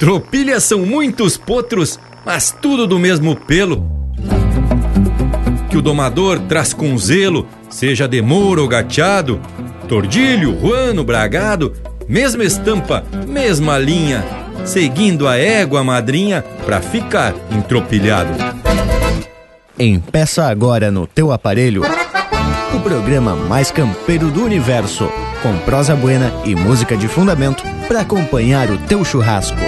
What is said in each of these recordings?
Tropilhas são muitos potros, mas tudo do mesmo pelo. Que o domador traz com zelo, seja de mouro ou gateado, tordilho, ruano, bragado, mesma estampa, mesma linha, seguindo a égua madrinha pra ficar entropilhado. Empeça agora no teu aparelho o programa mais campeiro do universo, com prosa buena e música de fundamento para acompanhar o teu churrasco.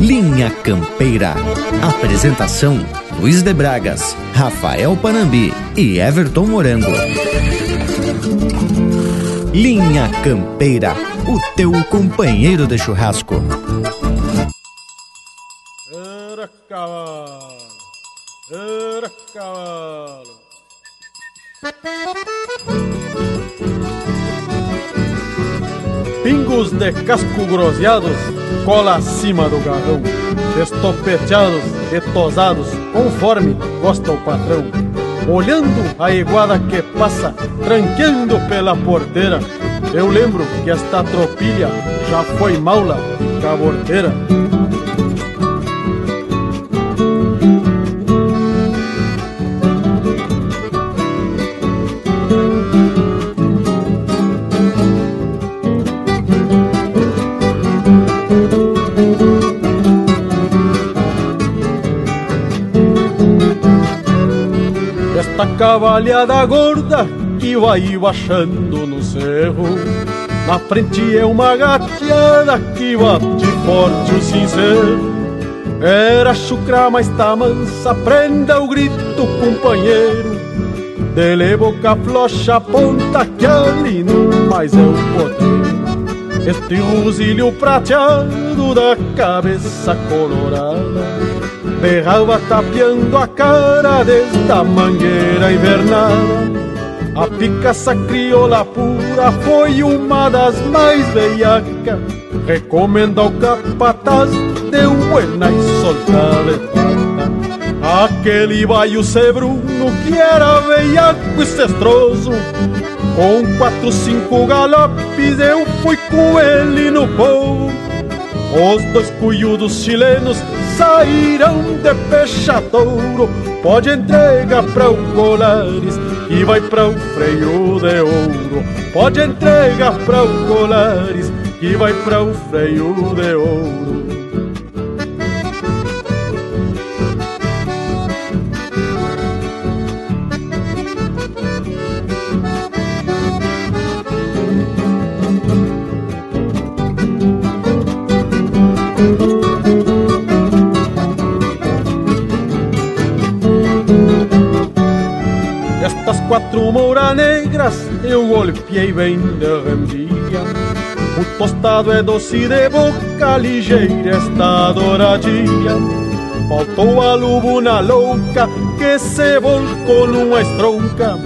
Linha Campeira. Apresentação: Luiz de Bragas, Rafael Panambi e Everton Morango. Linha Campeira, o teu companheiro de churrasco. Era cavalo, era cavalo. Pingos de casco groseados, cola acima do garrão, estopeteados e tosados, conforme gosta o patrão. Olhando a iguada que passa, tranqueando pela porteira, eu lembro que esta tropilha já foi maula e caborteira. Cavalhada gorda que vai baixando no cerro. Na frente é uma gateada que bate forte o sincero Era chucra, mas tá mansa, prenda o grito, companheiro. Dele boca flocha, ponta que ali não mais é o poder. Este rosilho prateado da cabeça colorada Berrava tapeando a cara desta mangueira invernada A picaça crioula pura foi uma das mais veiacas Recomenda ao capataz, deu buena e soltada Aquele baio sebruno que era veiaco e cestroso. Com quatro, cinco galopes eu fui com ele no povo Os dois cunhudos chilenos sairão de pechadouro Pode entregar para o Colares e vai para o freio de ouro. Pode entregar para o Colares que vai para o freio de ouro Mouras negras eu golpeei bem de rendilha. O tostado é doce de boca, ligeira esta douradilha Faltou a lubuna louca que se volcou numa estronca.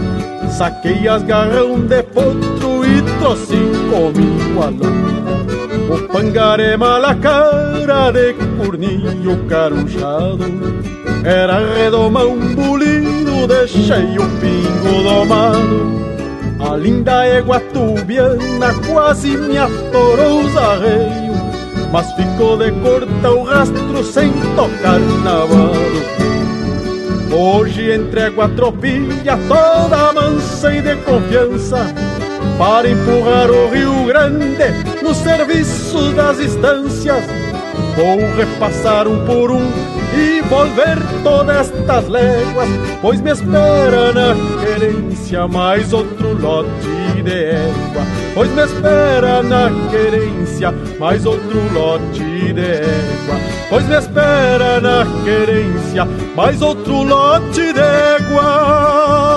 Saquei as garrão de potro e trouxe comigo a louca. O pangaré mala cara de cornilho carunchado Era redomão deixei o pingo domado A linda égua tubiana quase me atorou os arreios Mas ficou de corta o rastro sem tocar navalo Hoje entrego a tropilha toda mansa e de confiança Para empurrar o Rio Grande no serviço das estâncias Vou repassar um por um e volver todas estas léguas Pois me espera na querência mais outro lote de égua Pois me espera na querência mais outro lote de égua Pois me espera na querência mais outro lote de éguas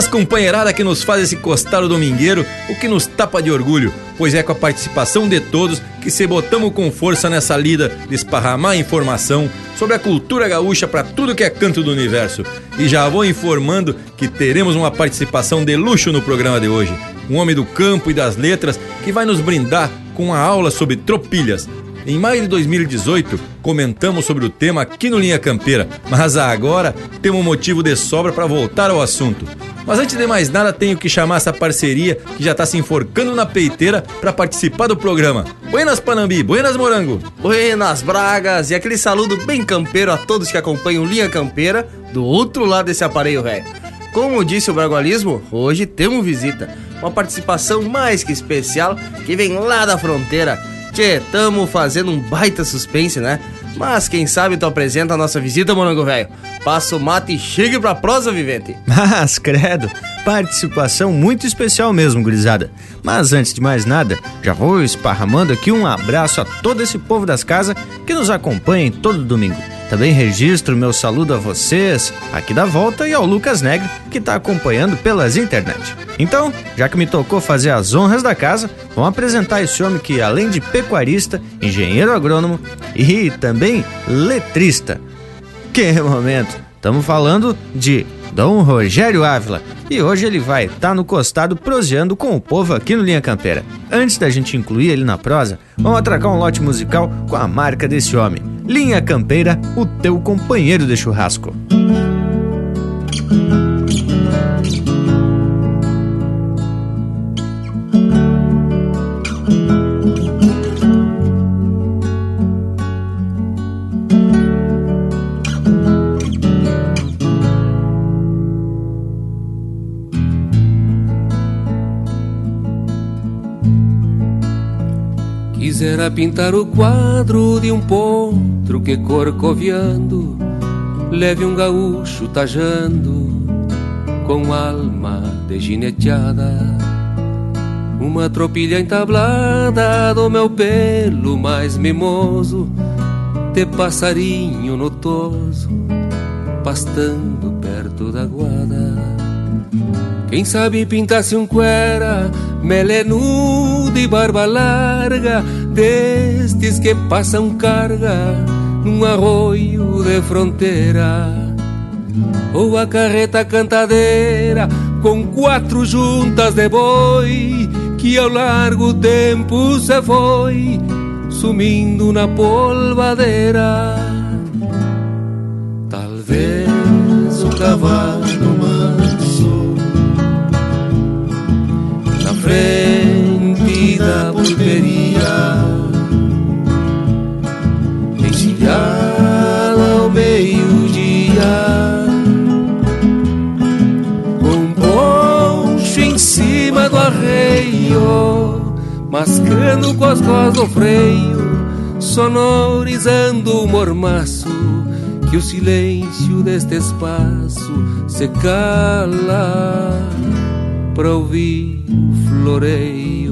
Buenas companheirada que nos faz esse costado domingueiro, o que nos tapa de orgulho, pois é com a participação de todos que se botamos com força nessa lida de esparramar informação sobre a cultura gaúcha para tudo que é canto do universo. E já vou informando que teremos uma participação de luxo no programa de hoje. Um homem do campo e das letras que vai nos brindar com uma aula sobre tropilhas, em maio de 2018, comentamos sobre o tema aqui no Linha Campeira, mas agora temos motivo de sobra para voltar ao assunto. Mas antes de mais nada, tenho que chamar essa parceria que já está se enforcando na peiteira para participar do programa. Buenas Panambi, buenas Morango. Buenas Bragas e aquele saludo bem campeiro a todos que acompanham Linha Campeira do outro lado desse aparelho velho. Como disse o Bragualismo, hoje temos visita, uma participação mais que especial que vem lá da fronteira Tchê, tamo fazendo um baita suspense, né? Mas quem sabe tu apresenta a nossa visita, Morango Velho. Passa o mate e chegue pra prosa, vivente. Mas, credo, participação muito especial mesmo, gurizada. Mas antes de mais nada, já vou esparramando aqui um abraço a todo esse povo das casas que nos acompanha todo domingo. Também registro meu saludo a vocês aqui da volta e ao Lucas Negre, que está acompanhando pelas internet. Então, já que me tocou fazer as honras da casa, vamos apresentar esse homem que, além de pecuarista, engenheiro agrônomo e também letrista. Que momento! Estamos falando de Dom Rogério Ávila. E hoje ele vai estar tá no costado proseando com o povo aqui no Linha Campeira. Antes da gente incluir ele na prosa, vamos atracar um lote musical com a marca desse homem. Linha Campeira, o teu companheiro de churrasco. Quisera pintar o quadro de um potro que corcoviando leve um gaúcho tajando com alma de gineteada. Uma tropilha entablada do meu pelo mais mimoso, de passarinho notoso, pastando perto da guada. Quem sabe pintasse um cuera, melenudo e barba larga, destes que passam carga num arroio de fronteira. Ou a carreta cantadeira com quatro juntas de boi que ao largo tempo se foi sumindo na polvadeira. Talvez o cavalo manso na frente da pulperia encilhada ao meio-dia, com poncho em cima do arreio, mascando com as costas do freio, sonorizando o mormaço que o silêncio deste espaço se cala para ouvir o floreio.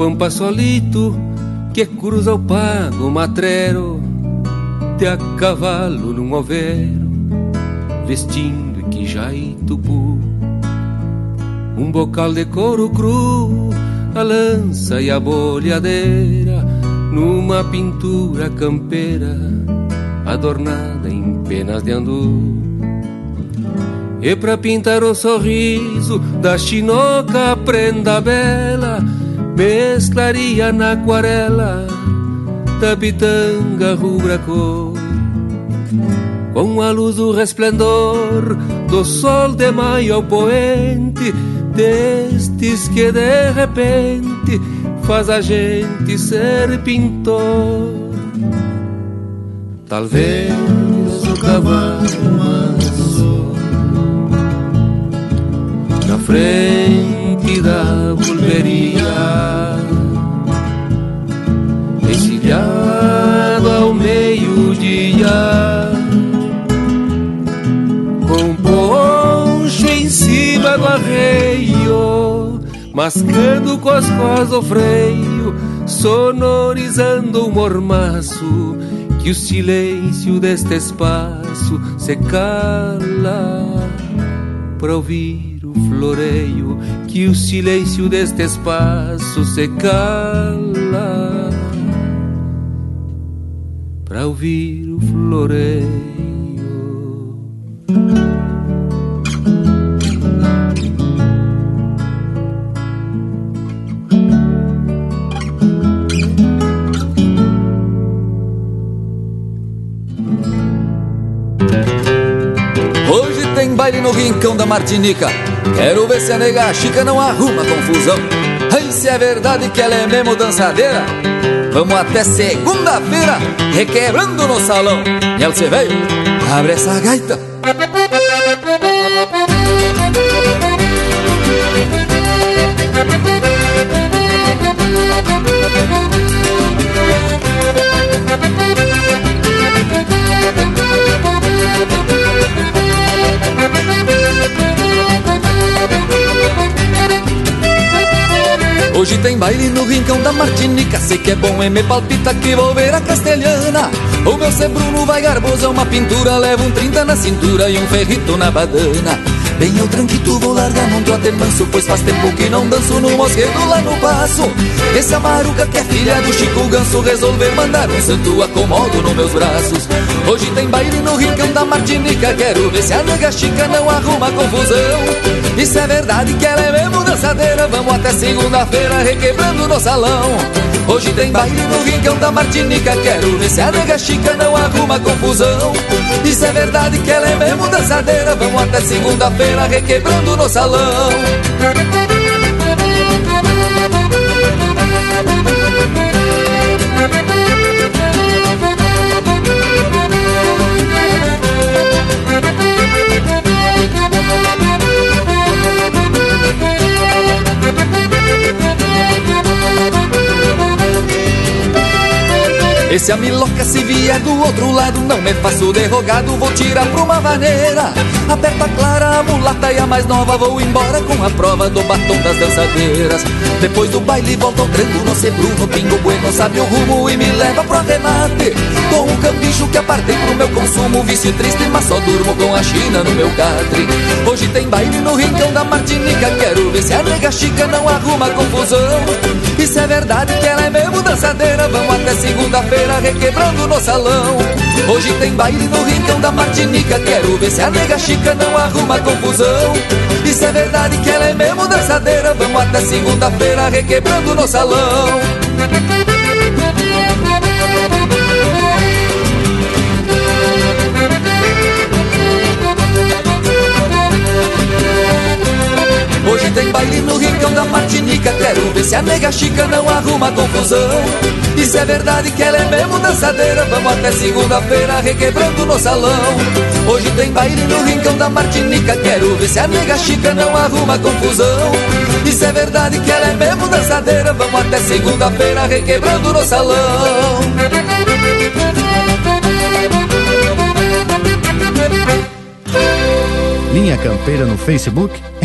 Pampa solito que cruza o pago matreiro de a cavalo num overo, vestindo e tupu. Um bocal de couro cru, a lança e a bolhadeira, numa pintura campeira, adornada em penas de andu. E pra pintar o sorriso da chinoca prenda bela, mesclaria na aquarela da pitanga rubra cor. Com a luz do resplendor do sol de maio ao poente destes que de repente faz a gente ser pintor. Talvez o cavalo manso na frente vida volveria. Exilhado ao meio-dia com poncho em cima do arreio mascando com as costas o freio sonorizando o mormaço que o silêncio deste espaço se cala para ouvir floreio, que o silêncio deste espaço se cala para ouvir o floreio. Baile no rincão da Martinica. Quero ver se a nega chica não arruma confusão. Ai, se é verdade que ela é mesmo dançadeira, vamos até segunda-feira, requebrando no salão. E ela se veio, abre essa gaita. Tem baile no rincão da Martinica. Sei que é bom e me palpita que vou ver a castelhana. O meu ser Bruno vai garboso, é uma pintura. Leva um 30 na cintura e um ferrito na badana. Bem eu tranquito, vou largar num trote manso Pois faz tempo que não danço no mosquedo lá no passo Esse amaruca que é filha do Chico Ganso Resolver mandar um santo acomodo nos meus braços. Hoje tem baile no rincão da Martinica. Quero ver se a nega chica não arruma confusão Isso é verdade que ela é mesmo dançadeira. Vamos até segunda-feira requebrando no salão. Hoje tem baile no rincão da Martinica. Quero ver se a nega chica não arruma confusão. Isso é verdade que ela é mesmo dançadeira. Vamos até segunda-feira requebrando no salão Esse a miloca se vier do outro lado Não me faço derrogado, vou tirar pra uma vaneira. Aperta clara, a mulata e a mais nova Vou embora com a prova do batom das dançadeiras. Depois do baile volto ao tranco no Sebruno Pingo Bueno sabe o rumo e me leva pro arremate. Com um cambicho que apartei pro meu consumo Vício triste, mas só durmo com a China no meu catre. Hoje tem baile no rincão da Martinica Quero ver se a nega chica não arruma confusão. Isso é verdade que ela é mesmo dançadeira Vamos até segunda-feira requebrando no salão. Hoje tem baile no rincão da Martinica. Quero ver se a nega chica não arruma confusão. Isso é verdade que ela é mesmo dançadeira. Vamos até segunda-feira requebrando no salão. Hoje tem baile no rincão da Martinica Quero ver se a nega chica não arruma confusão. Isso é verdade que ela é mesmo dançadeira Vamos até segunda-feira requebrando no salão. Hoje tem baile no rincão da Martinica Quero ver se a nega chica não arruma confusão. Isso é verdade que ela é mesmo dançadeira Vamos até segunda-feira requebrando no salão. Linha Campeira no Facebook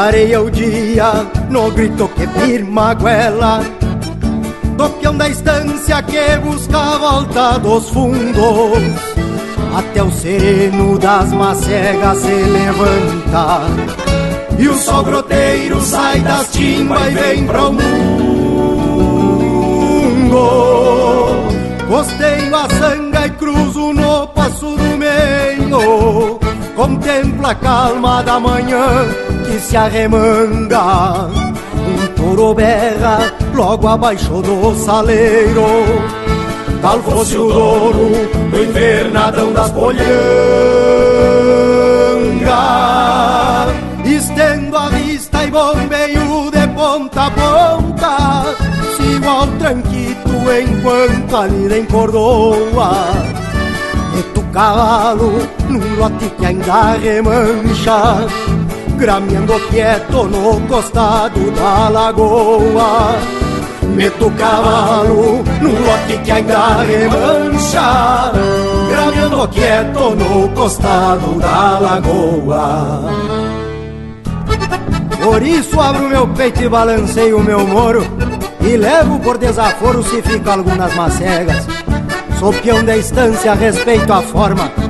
Clareia o dia no grito que firma a goela. Do peão da estância que busca volta dos fundos. Até o sereno das macegas se levanta. E o sol groteiro sai das timbas e vem pro mundo. Costeio a sanga e cruzo no passo contempla a calma da manhã que se arremanga. Um touro berra logo abaixo do saleiro. Tal fosse o douro do invernadão das polhangas. Estendo a vista e bombeio de ponta a ponta. Sigo ao tranquito enquanto a lida encordoa cavalo num lote que ainda remancha Grameando quieto no costado da lagoa. Meto o cavalo num lote que ainda remancha. Grameando quieto no costado da lagoa. Por isso abro meu peito e balanceio o meu moro. E levo por desaforo se fica algumas macegas. Sou peão da estância, respeito a forma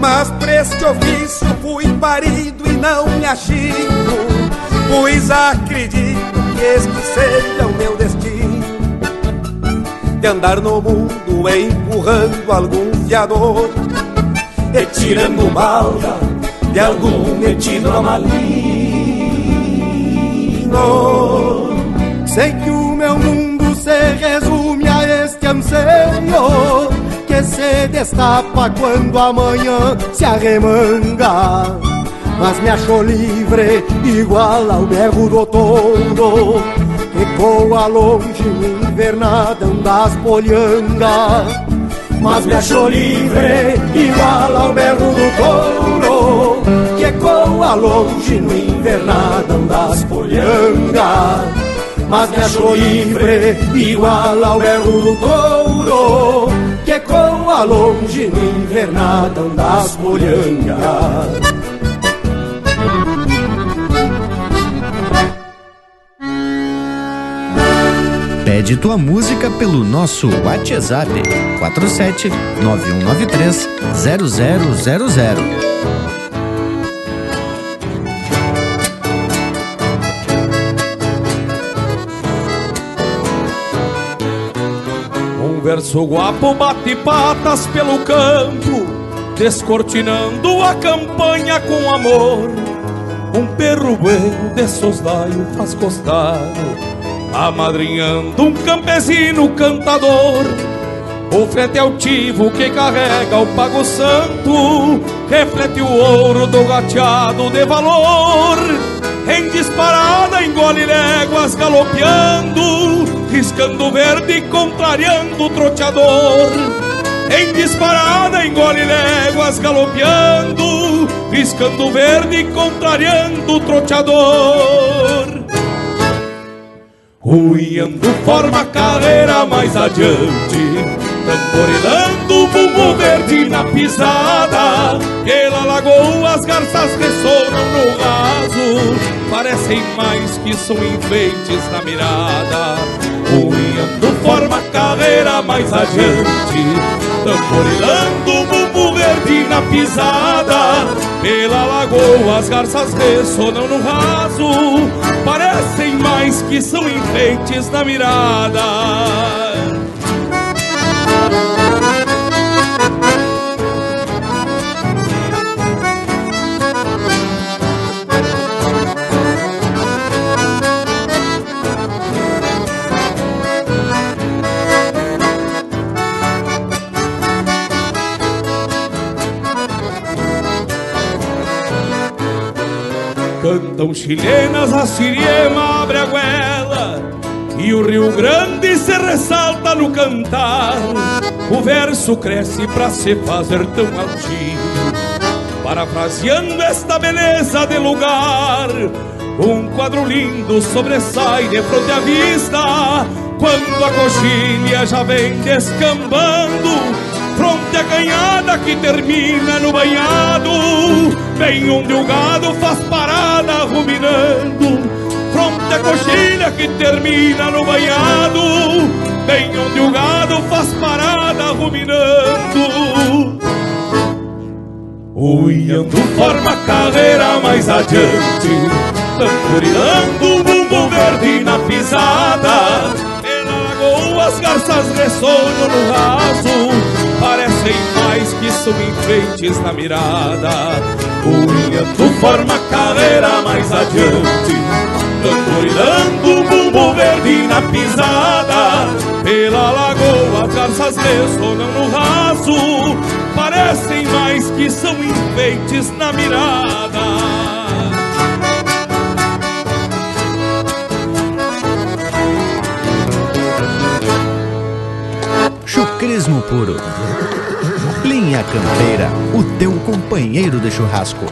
Mas pra ofício fui parido e não me achico Pois acredito que este seja o meu destino. De andar no mundo empurrando algum fiador. E tirando balda de algum metido maligno Sei que o meu mundo se resume a este anseio Se destapa quando amanhã se arremanga. Mas me achou livre igual ao berro do touro Que coa longe no invernadão das polhangas Mas me achou livre igual ao berro do touro Que ecoa longe no invernadão das polhangas mas me achou livre, igual ao berro do touro, que ecoa longe no invernadão das polhangas. Pede tua música pelo nosso WhatsApp 47 9193 0000. Verso guapo bate patas pelo campo, descortinando a campanha com amor. Um perro bueno de soslaio faz costado, amadrinhando um campesino cantador. O frete altivo que carrega o pago santo reflete o ouro do gateado de valor. Em disparada engole léguas galopeando, riscando verde contrariando o troteador. Em disparada engole léguas galopeando, riscando verde contrariando o troteador. Ruiando forma carreira mais adiante Tamborilando o bumbo verde na pisada Pela lagoa as garças ressonam no raso Parecem mais que são enfeites na mirada. Ruiando forma carreira mais adiante. Tamborilando o bumbo verde na pisada. Pela lagoa as garças ressonam no raso. Parecem mais que são enfeites na mirada Cantam chilenas, a siriema abre a goela E o Rio Grande se ressalta no cantar. O verso cresce pra se fazer tão altivo Parafraseando esta beleza de lugar Um quadro lindo sobressai de fronte à vista Quando a coxilha já vem descambando Fronte à canhada que termina no banhado. Bem onde o gado faz parada ruminando. Fronte à coxilha que termina no banhado. Bem onde o gado faz parada ruminando. Uiando forma a carreira mais adiante. Tamborilando o bumbo verde na pisada. Pela lagoa as garças ressonam no raso Parecem mais que são enfeites na mirada. Uiando forma a carreira mais adiante. Tamborilando o bumbo verde na pisada. Pela lagoa as garças ressonam no raso. Parecem mais que são enfeites na mirada Chucrismo puro. Linha Campeira, o teu companheiro de churrasco.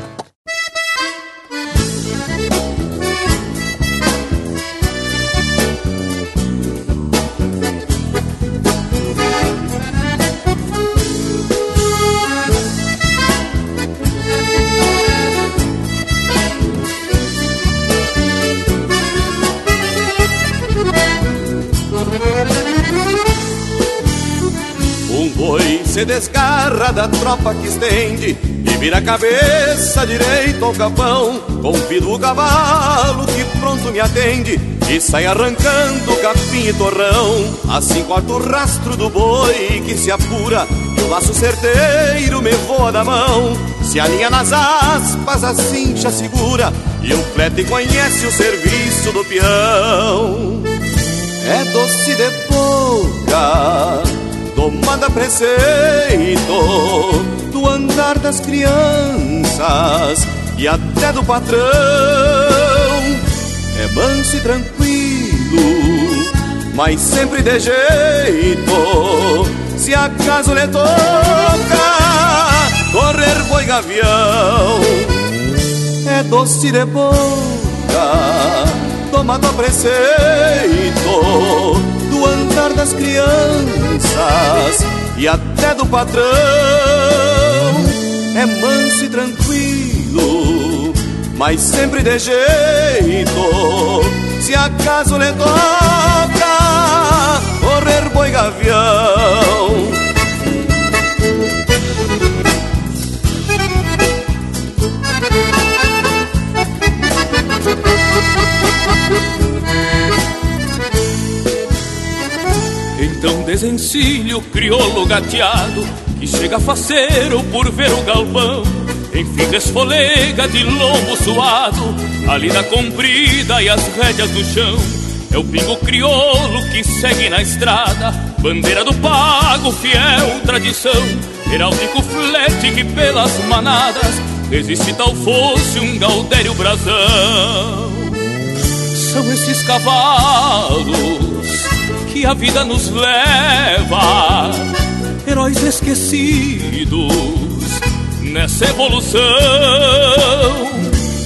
Se desgarra da tropa que estende e vira a cabeça direito ao capão. Convido o cavalo que pronto me atende e sai arrancando capim e torrão. Assim corto o rastro do boi que se apura e o laço certeiro me voa da mão. Se alinha nas aspas, a cincha segura e o flete conhece o serviço do peão. É doce de boca tomada preceito do andar das crianças e até do patrão. É manso e tranquilo, mas sempre de jeito. Se acaso lhe toca correr boi gavião, é doce de boca, tomado a preceito andar das crianças e até do patrão. É manso e tranquilo, mas sempre de jeito. Se acaso lhe toca correr boi gavião. Então desencilho crioulo gateado Que chega faceiro por ver o galpão. Enfim desfolega de lombo suado A lida comprida e as rédeas do chão. É o pingo crioulo que segue na estrada Bandeira do pago, fiel tradição. Heráldico flete que pelas manadas Resiste tal fosse um gaudério brasão. São esses cavalos que a vida nos leva, heróis esquecidos nessa evolução,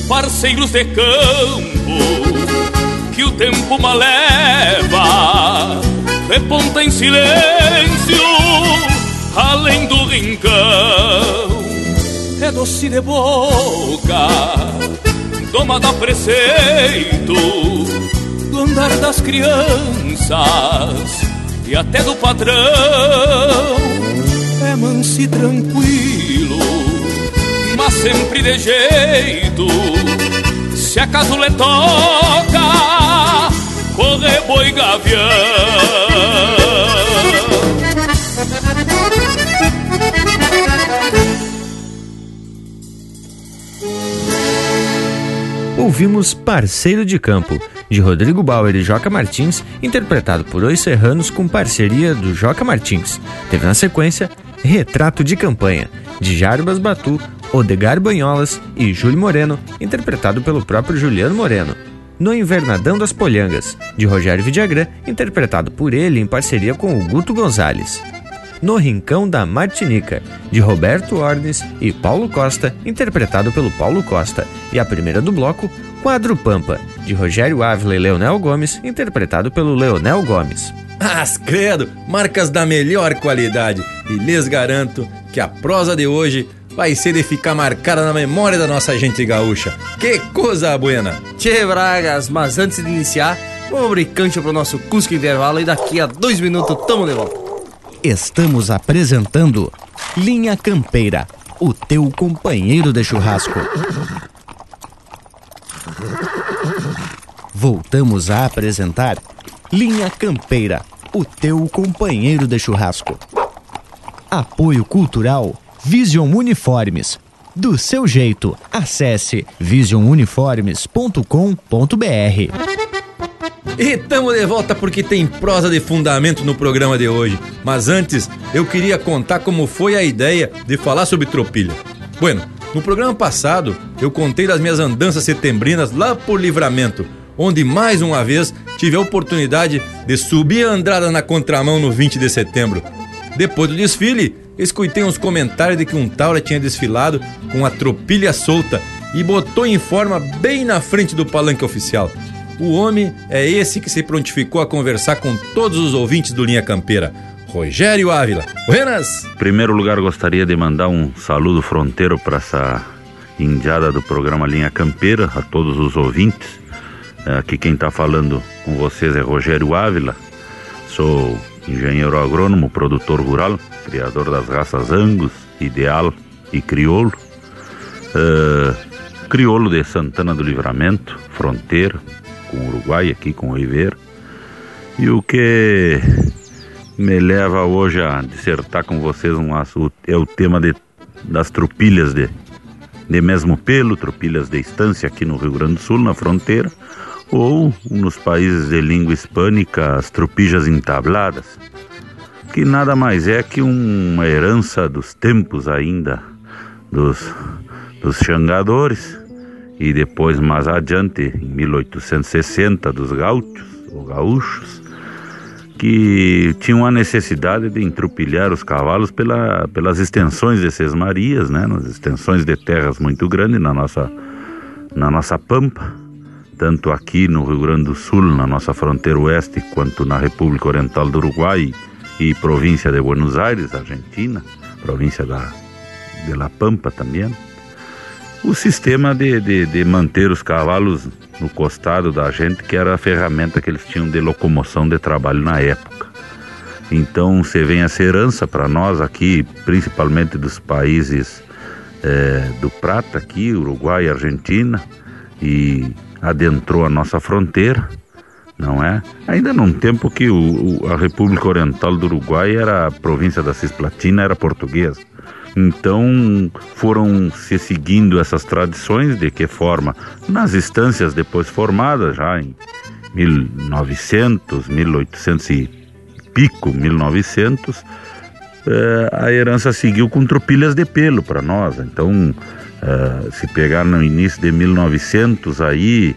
parceiros de campo que o tempo maleva, reponta em silêncio além do rincão, é doce de boca, domada a preceito do andar das crianças e até do patrão. É manso e tranquilo, mas sempre de jeito. Se acaso lhe toca, corre boi gavião. Ouvimos Parceiro de Campo, de Rodrigo Bauer e Joca Martins, interpretado por Os Serranos com parceria do Joca Martins. Teve na sequência Retrato de Campanha, de Jarbas Batu, Odegar Banholas e Júlio Moreno, interpretado pelo próprio Juliano Moreno. No Invernadão das Polhangas, de Rogério Vidagrã, interpretado por ele em parceria com o Guto Gonzalez. No Rincão da Martinica, de Roberto Ornes e Paulo Costa, interpretado pelo Paulo Costa. E a primeira do bloco, Quadro Pampa, de Rogério Ávila e Leonel Gomes, interpretado pelo Leonel Gomes. As credo, marcas da melhor qualidade. E lhes garanto que a prosa de hoje vai ser de ficar marcada na memória da nossa gente gaúcha. Que coisa buena! Tchê Bragas, mas antes de iniciar, vamos abrir cancha pro nosso Cusco Intervalo e daqui a dois minutos tamo de volta. Estamos apresentando Linha Campeira, o teu companheiro de churrasco. Voltamos a apresentar Linha Campeira, o teu companheiro de churrasco. Apoio Cultural Vision Uniformes. Do seu jeito, acesse visionuniformes.com.br. E tamo de volta porque tem prosa de fundamento no programa de hoje. Mas antes, eu queria contar como foi a ideia de falar sobre tropilha. Bueno, no programa passado, eu contei das minhas andanças setembrinas lá por Livramento, onde mais uma vez tive a oportunidade de subir a Andrada na contramão no 20 de setembro. Depois do desfile, escutei uns comentários de que um Taura tinha desfilado com a tropilha solta e botou em forma bem na frente do palanque oficial. O homem é esse que se prontificou a conversar com todos os ouvintes do Linha Campeira. Rogério Ávila. Buenas! Em primeiro lugar, gostaria de mandar um saludo fronteiro para essa indiada do programa Linha Campeira, a todos os ouvintes. Aqui quem está falando com vocês é Rogério Ávila. Sou engenheiro agrônomo, produtor rural, criador das raças Angus, Ideal e Criolo. Uh, criolo de Santana do Livramento, fronteira com o Uruguai, aqui com o Ribeira. E o que me leva hoje a dissertar com vocês um assunto é o tema de, das tropilhas de, de mesmo pelo, tropilhas de estância aqui no Rio Grande do Sul, na fronteira, ou nos países de língua hispânica, as tropilhas entabladas, que nada mais é que uma herança dos tempos ainda dos, dos xangadores e depois mais adiante, em 1860, dos gaúchos ou gaúchos, que tinham a necessidade de entrupilhar os cavalos pela, pelas extensões de Sesmarias, né, nas extensões de terras muito grandes na nossa, na nossa pampa, tanto aqui no Rio Grande do Sul, na nossa fronteira oeste, quanto na República Oriental do Uruguai e província de Buenos Aires, Argentina, província da, de La Pampa também. O sistema de, de, de manter os cavalos no costado da gente, que era a ferramenta que eles tinham de locomoção de trabalho na época. Então você vem essa herança para nós aqui, principalmente dos países é, do Prata aqui, Uruguai e Argentina, e adentrou a nossa fronteira, não é? Ainda num tempo que o, o, a República Oriental do Uruguai era a província da Cisplatina, era portuguesa. Então foram se seguindo essas tradições de que forma nas instâncias depois formadas já em 1900, 1800 e pico, 1900, eh, a herança seguiu com tropilhas de pelo para nós. Então, eh, se pegar no início de 1900 aí,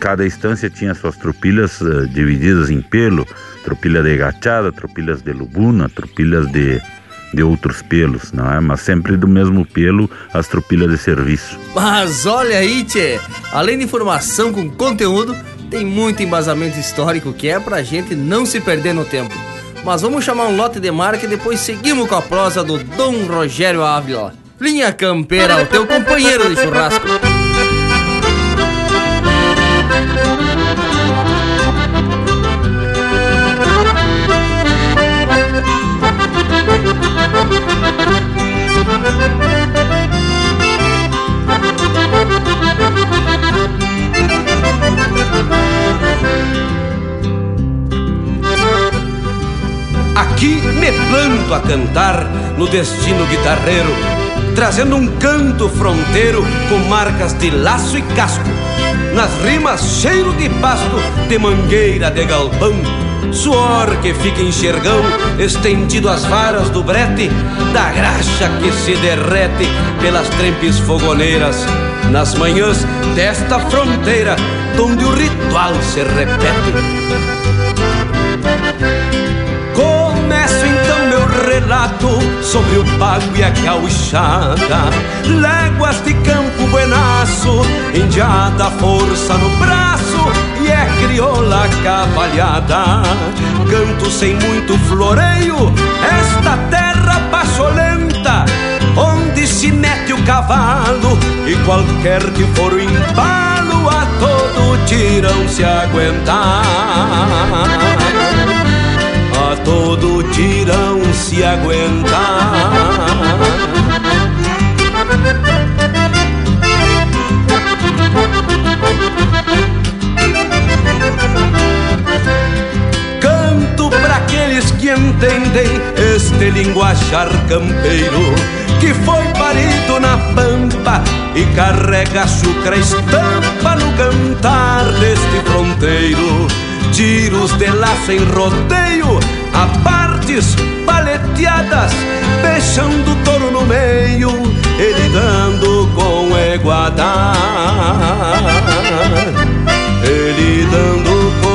cada instância tinha suas tropilhas eh, divididas em pelo, tropilha de gachada, tropilhas de lubuna, tropilhas de de outros pelos, não é? Mas sempre do mesmo pelo, as tropilhas de serviço. Mas olha aí, tchê, além de informação com conteúdo, tem muito embasamento histórico que é pra gente não se perder no tempo. Mas vamos chamar um lote de marca e depois seguimos com a prosa do Dom Rogério Ávila. Linha Campeira, o teu companheiro de churrasco. Cantar no destino guitarreiro, trazendo um canto fronteiro com marcas de laço e casco. Nas rimas, cheiro de pasto, de mangueira de galpão, suor que fica enxergão, estendido às varas do brete, da graxa que se derrete pelas trempes fogoneiras, nas manhãs desta fronteira, onde o ritual se repete. Relato sobre o pago e a gauchada Léguas de campo buenaço, indiada força no braço e é crioula cavalhada. Canto sem muito floreio, esta terra pacholenta, onde se mete o cavalo e qualquer que for o embalo a todo tirão se aguentar. A todo tirão se aguentar. Canto para aqueles que entendem este linguajar campeiro que foi parido na pampa e carrega açúcar estampa no cantar deste fronteiro. Tiros de laço em rodeio, a partes paleteadas, deixando o touro no meio, ele dando com eguada. Ele dando com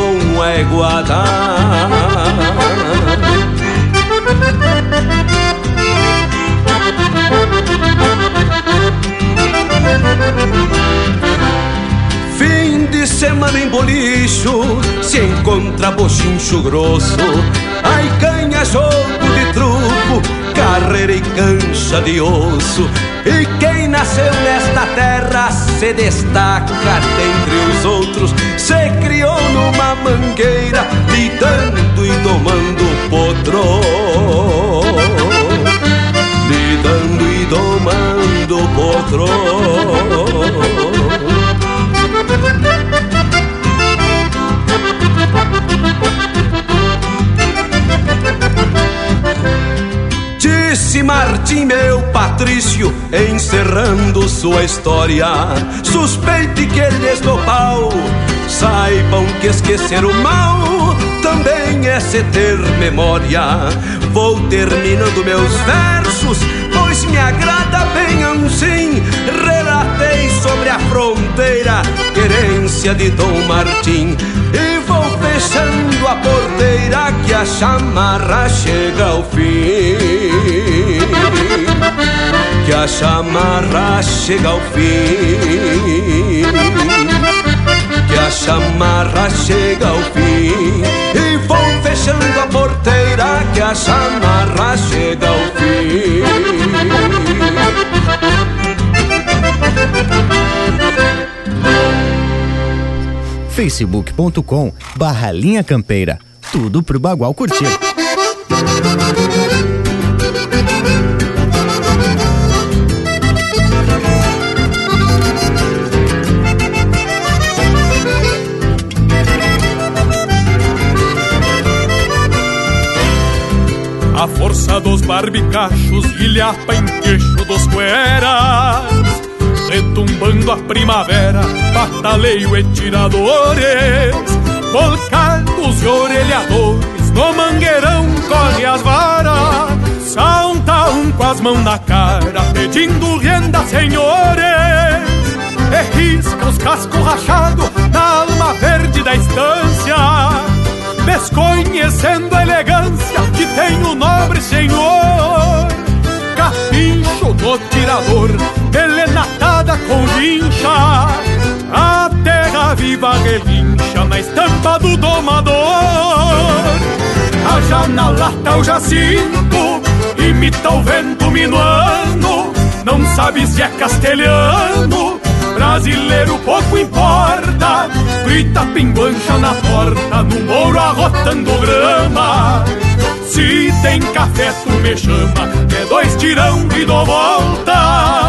de semana em bolicho Se encontra bochincho grosso. Ai canha jogo de truco Carreira e cancha de osso. E quem nasceu nesta terra Se destaca dentre os outros. Se criou numa mangueira Lidando e domando potro Lidando e domando potro Disse Martim, meu Patrício, encerrando sua história. Suspeite que eles do pau saibam que esquecer o mal também é se ter memória. Vou terminando meus versos, pois me agrada bem assim. Relatei sobre a fronteira, querência de Dom Martim. E vou fechando a porteira que a chamarra chega ao fim. Que a chamarra chega ao fim. Que a chamarra chega ao fim. E vou fechando a porteira que a chamarra chega ao fim. facebook.com barra linha campeira. Tudo pro Bagual curtir. Dos barbicachos ilhapa em queixo dos cueras Retumbando a primavera, bataleio e tiradores Volcados e orelhadores, no mangueirão corre as varas Salta um com as mãos na cara, pedindo renda, senhores E risca os cascos rachados na alma verde da estância Desconhecendo a elegância que tem o nobre senhor. Capincho do tirador, pelenatada com vincha A terra viva relincha na estampa do domador. Haja na lata o jacinto, imita o vento minuano. Não sabe se é castelhano, brasileiro pouco importa Grita pinguancha na porta, no mouro arrotando grama. Se tem café tu me chama, é dois tirão e dou volta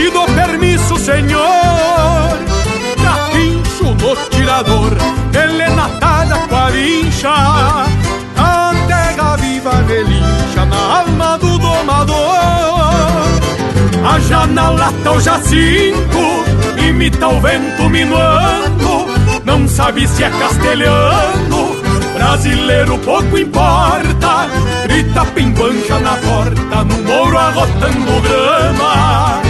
pido permisso, senhor. Capincho no tirador, elenatada com a vincha. A terra viva relincha na alma do domador. A tá o jacinto, imita o vento minuando. Não sabe se é castelhano, brasileiro pouco importa. Grita pimbancha na porta, no mouro arrotando grama.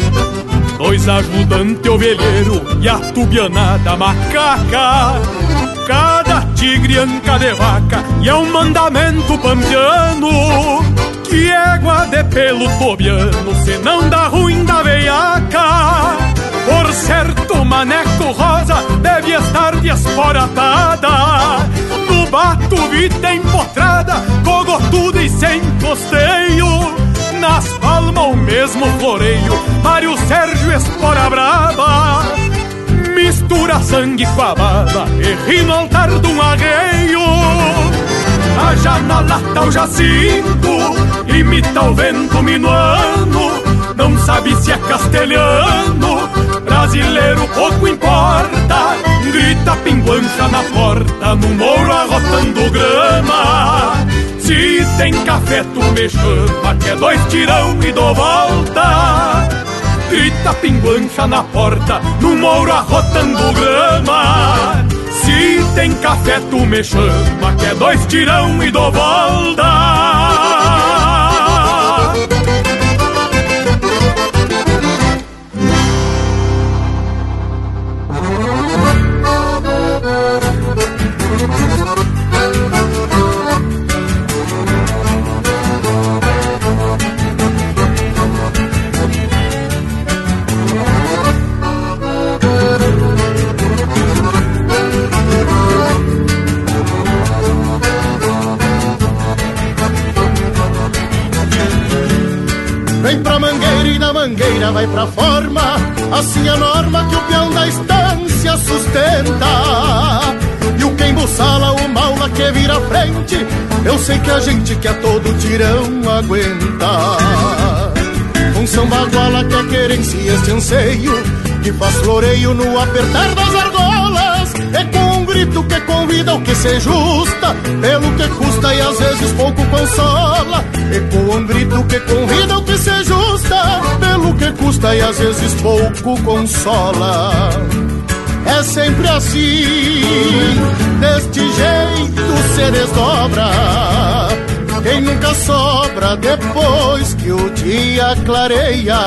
Dois ajudantes ovelheiro e a tubianada macaca. Cada tigre anca de vaca e é um mandamento pampiano Que égua de pelo tobiano se não dá ruim da veiaca. Por certo, maneco rosa deve estar desporatada No bato vita empotrada, cogotuda e sem costeio. Nas palmas o mesmo floreio, Mário Sérgio Espora Brava Mistura sangue com a baba e ri no altar de um arreio A janela tá o jacinto, imita o vento minuano Não sabe se é castelhano, brasileiro pouco importa Grita pinguancha na porta, no mouro arrotando grama. Se tem café tu me chama, que é dois tirão e dou volta Grita pinguancha na porta, no mouro arrotando grama. Se tem café tu me chama, que é dois tirão e dou volta vai pra forma Assim a norma que o peão da estância sustenta. E o quem buçala o maula que vira frente Eu sei que a gente que a todo tirão aguenta. Um samba guala que é querência este anseio Que faz floreio no apertar das argolas É com um grito que convida o que se justa Pelo que custa e às vezes pouco consola. É com um grito que convida o que se justa Pelo que custa e às vezes pouco consola. É sempre assim, deste jeito se desdobra. Quem nunca sobra depois que o dia clareia.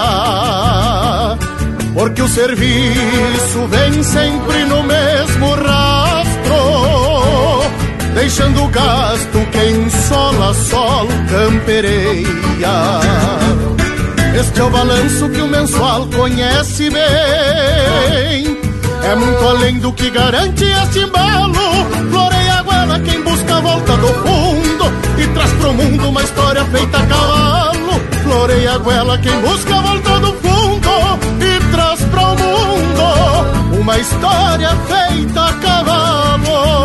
Porque o serviço vem sempre no mesmo rastro, deixando o gasto quem sola sol campereia. Este é o balanço que o mensual conhece bem. É muito além do que garante este embalo. Floreia a goela quem busca a volta do fundo e traz pro mundo uma história feita a cavalo. Floreia a goela quem busca a volta do uma história feita a cavalo.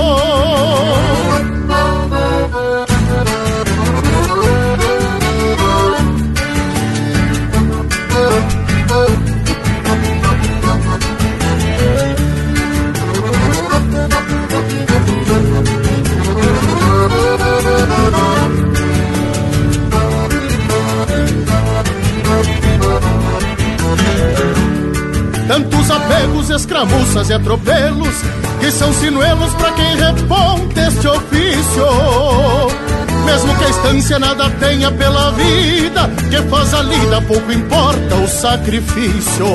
Escramuças e atropelos Que são sinuelos para quem reponta este ofício. Mesmo que a estância nada tenha pela vida Que faz a lida, pouco importa o sacrifício.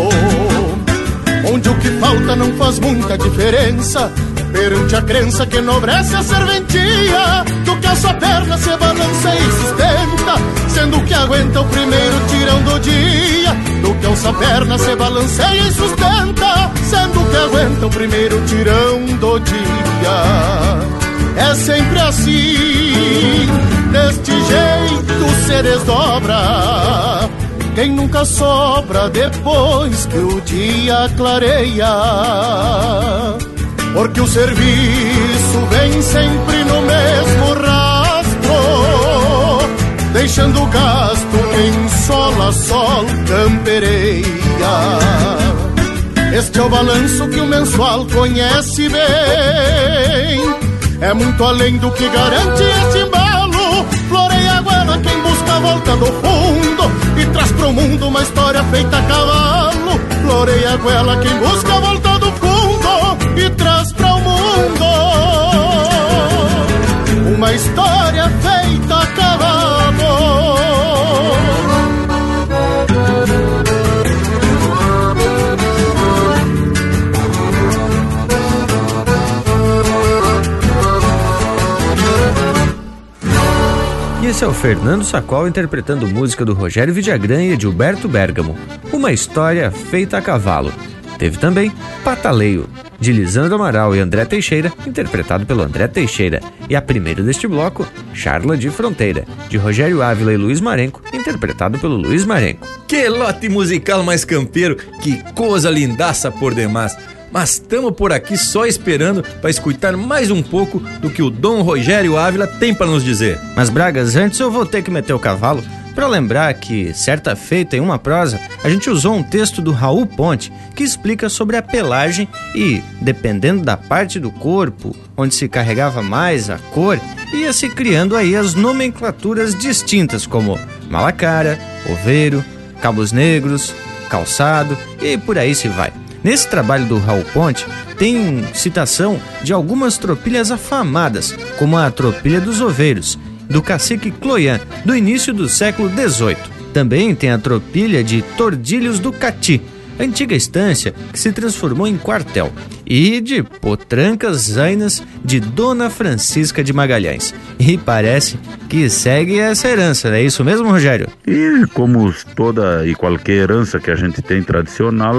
Onde o que falta não faz muita diferença Perante a crença que enobrece a serventia Do que a sua perna se balança e sustenta Sendo que aguenta o primeiro tirão do dia Do que a sua perna se balanceia e sustenta Sendo que aguenta o primeiro tirão do dia É sempre assim Deste jeito se desdobra quem nunca sobra depois que o dia clareia. Porque o serviço vem sempre no mesmo rastro, deixando o gasto quem sol a sol campereia. Este é o balanço que o mensual conhece bem. É muito além do que garante este embalo. Floreia a goela quem busca a volta do fundo e traz pro mundo uma história feita a cavalo. Floreia a goela quem busca a volta do fundo e traz para o mundo uma história feita a cavalo. Esse é o Fernando Sacol interpretando música do Rogério Vidagrã e de Gilberto Bergamo, Uma História Feita a Cavalo. Teve também Pataleio, de Lisandro Amaral e André Teixeira, interpretado pelo André Teixeira. E a primeira deste bloco, Charla de Fronteira, de Rogério Ávila e Luiz Marenco, interpretado pelo Luiz Marenco. Que lote musical mais campeiro, que coisa lindaça por demais. Mas estamos por aqui só esperando para escutar mais um pouco do que o Dom Rogério Ávila tem para nos dizer. Mas Bragas, antes eu vou ter que meter o cavalo para lembrar que, certa feita em uma prosa, a gente usou um texto do Raul Ponte que explica sobre a pelagem e, dependendo da parte do corpo onde se carregava mais a cor, ia se criando aí as nomenclaturas distintas como malacara, oveiro, cabos negros, calçado e por aí se vai. Nesse trabalho do Raul Ponte, tem citação de algumas tropilhas afamadas, como a Tropilha dos Oveiros, do cacique Cloyan, do início do século XVIII. Também tem a tropilha de Tordilhos do Cati, antiga estância que se transformou em quartel, e de Potrancas Zainas de Dona Francisca de Magalhães. E parece que segue essa herança, é isso mesmo, Rogério? E como toda e qualquer herança que a gente tem tradicional,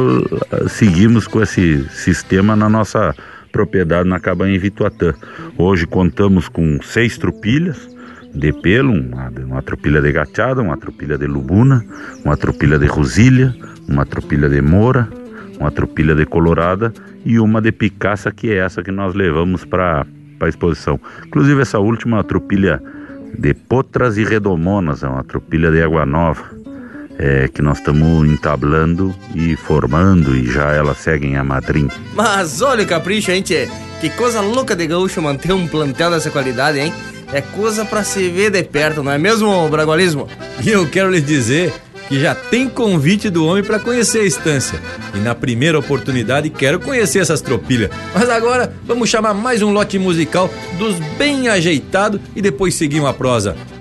seguimos com esse sistema na nossa propriedade na Cabanha em Vituatã. Hoje contamos com seis tropilhas, de pelo, uma, uma tropilha de gateada, uma tropilha de lubuna, uma tropilha de rosilha, uma tropilha de mora, uma tropilha de colorada e uma de picaça, que é essa que nós levamos para a exposição. Inclusive essa última tropilha de potras e redomonas, é uma tropilha de água nova, é, que nós estamos entablando e formando e já elas seguem a madrinha. Mas olha o capricho, hein, tchê? Que coisa louca de gaúcho manter um plantel dessa qualidade, hein? É coisa para se ver de perto, não é mesmo, Bragualismo? E eu quero lhes dizer que já tem convite do homem para conhecer a estância. E na primeira oportunidade quero conhecer essas tropilhas. Mas agora vamos chamar mais um lote musical dos bem ajeitado e depois seguir uma prosa.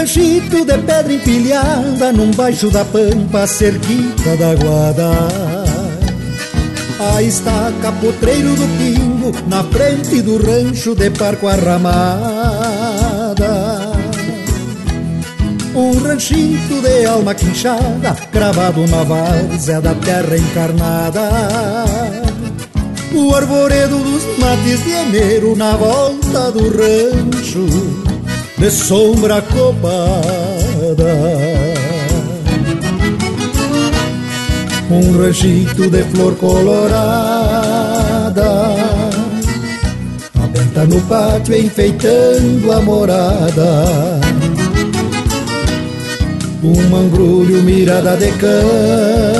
Ranchito de pedra empilhada num baixo da pampa cerquita da guada. Aí está capotreiro do pingo na frente do rancho de parco arramada. Um ranchito de alma quinchada, cravado na várzea da terra encarnada. O arvoredo dos mates de enero na volta do rancho de sombra copada. Um ranchito de flor colorada, aberta no pátio enfeitando a morada. Um mangrulho mirada de campo,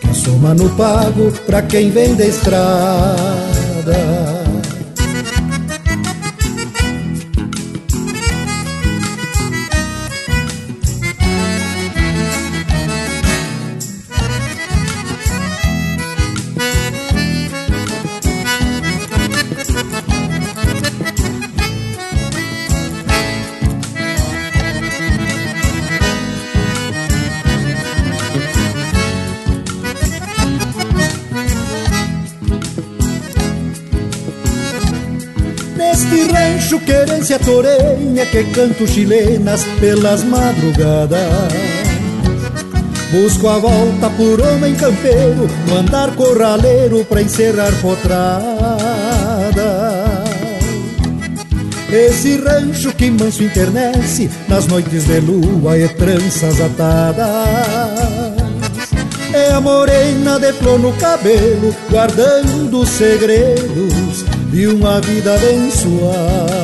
que a sombra mano pago pra quem vem da estrada. Querência torenha que canto chilenas pelas madrugadas. Busco a volta por homem campeiro No andar corraleiro pra encerrar potrada Esse rancho que manso internece Nas noites de lua e tranças atadas. É a morena de flor no cabelo Guardando segredos de uma vida abençoada.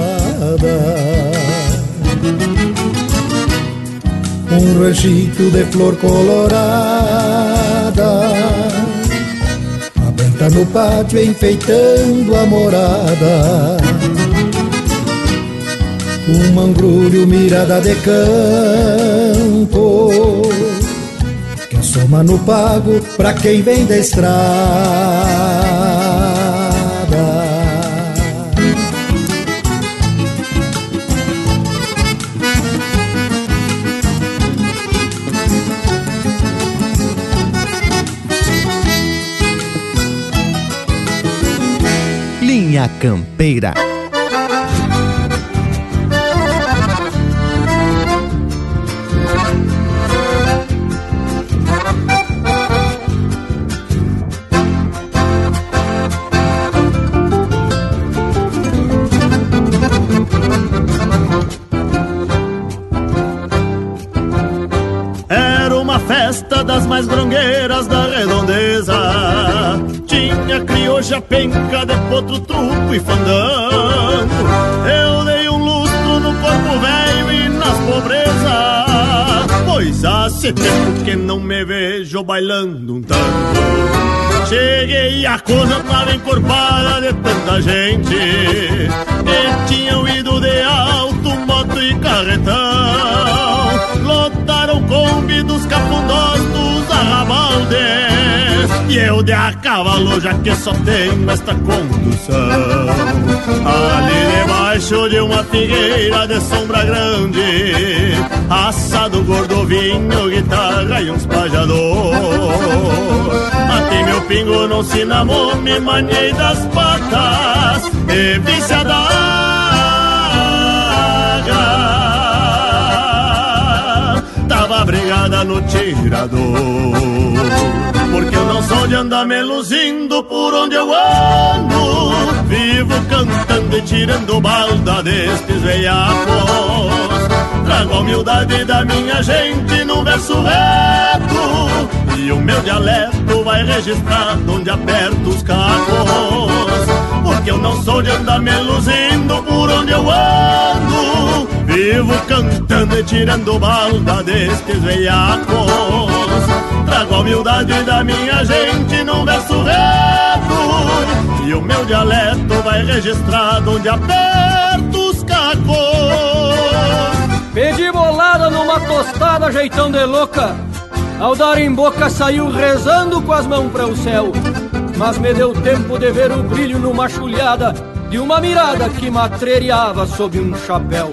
Um ranchito de flor colorada, a venta no pátio enfeitando a morada. Um mangrulho mirada de campo, que soma no pago pra quem vem da estrada. Linha Campeira. Era uma festa das mais grongueiras da redondeza Tinha crioja, penca, de potro, truco e fandango. Eu dei um lustro no corpo velho e nas pobrezas Pois há se tempo que não me vejo bailando um tango. Cheguei a coisa tava encorpada de tanta gente E tinham ido de alto, moto e carretão. Lotaram Kombi dos capundós dos arrabaldes E eu de a cavalo já que só tenho esta condução. Ali debaixo de uma figueira de sombra grande Assado gordo vinho, guitarra e uns pajador. Matei meu pingo no cinamon, me manhei das patas E Tava brigada no tirador Porque eu não sou de andar me luzindo por onde eu ando. Vivo cantando e tirando balda destes veiacos. Trago a humildade da minha gente num verso reto. E o meu dialeto vai registrado onde aperto os cacos. Porque eu não sou de andar me luzindo por onde eu ando Vivo cantando e tirando balda destes veiacos. Trago a humildade da minha gente num verso reto E o meu dialeto vai registrado onde aperto os cacos. Pedi bolada numa tostada jeitão de louca. Ao dar em boca saiu rezando com as mãos para o céu. Mas me deu tempo de ver o brilho numa chulhada De uma mirada que matreiriava sob um chapéu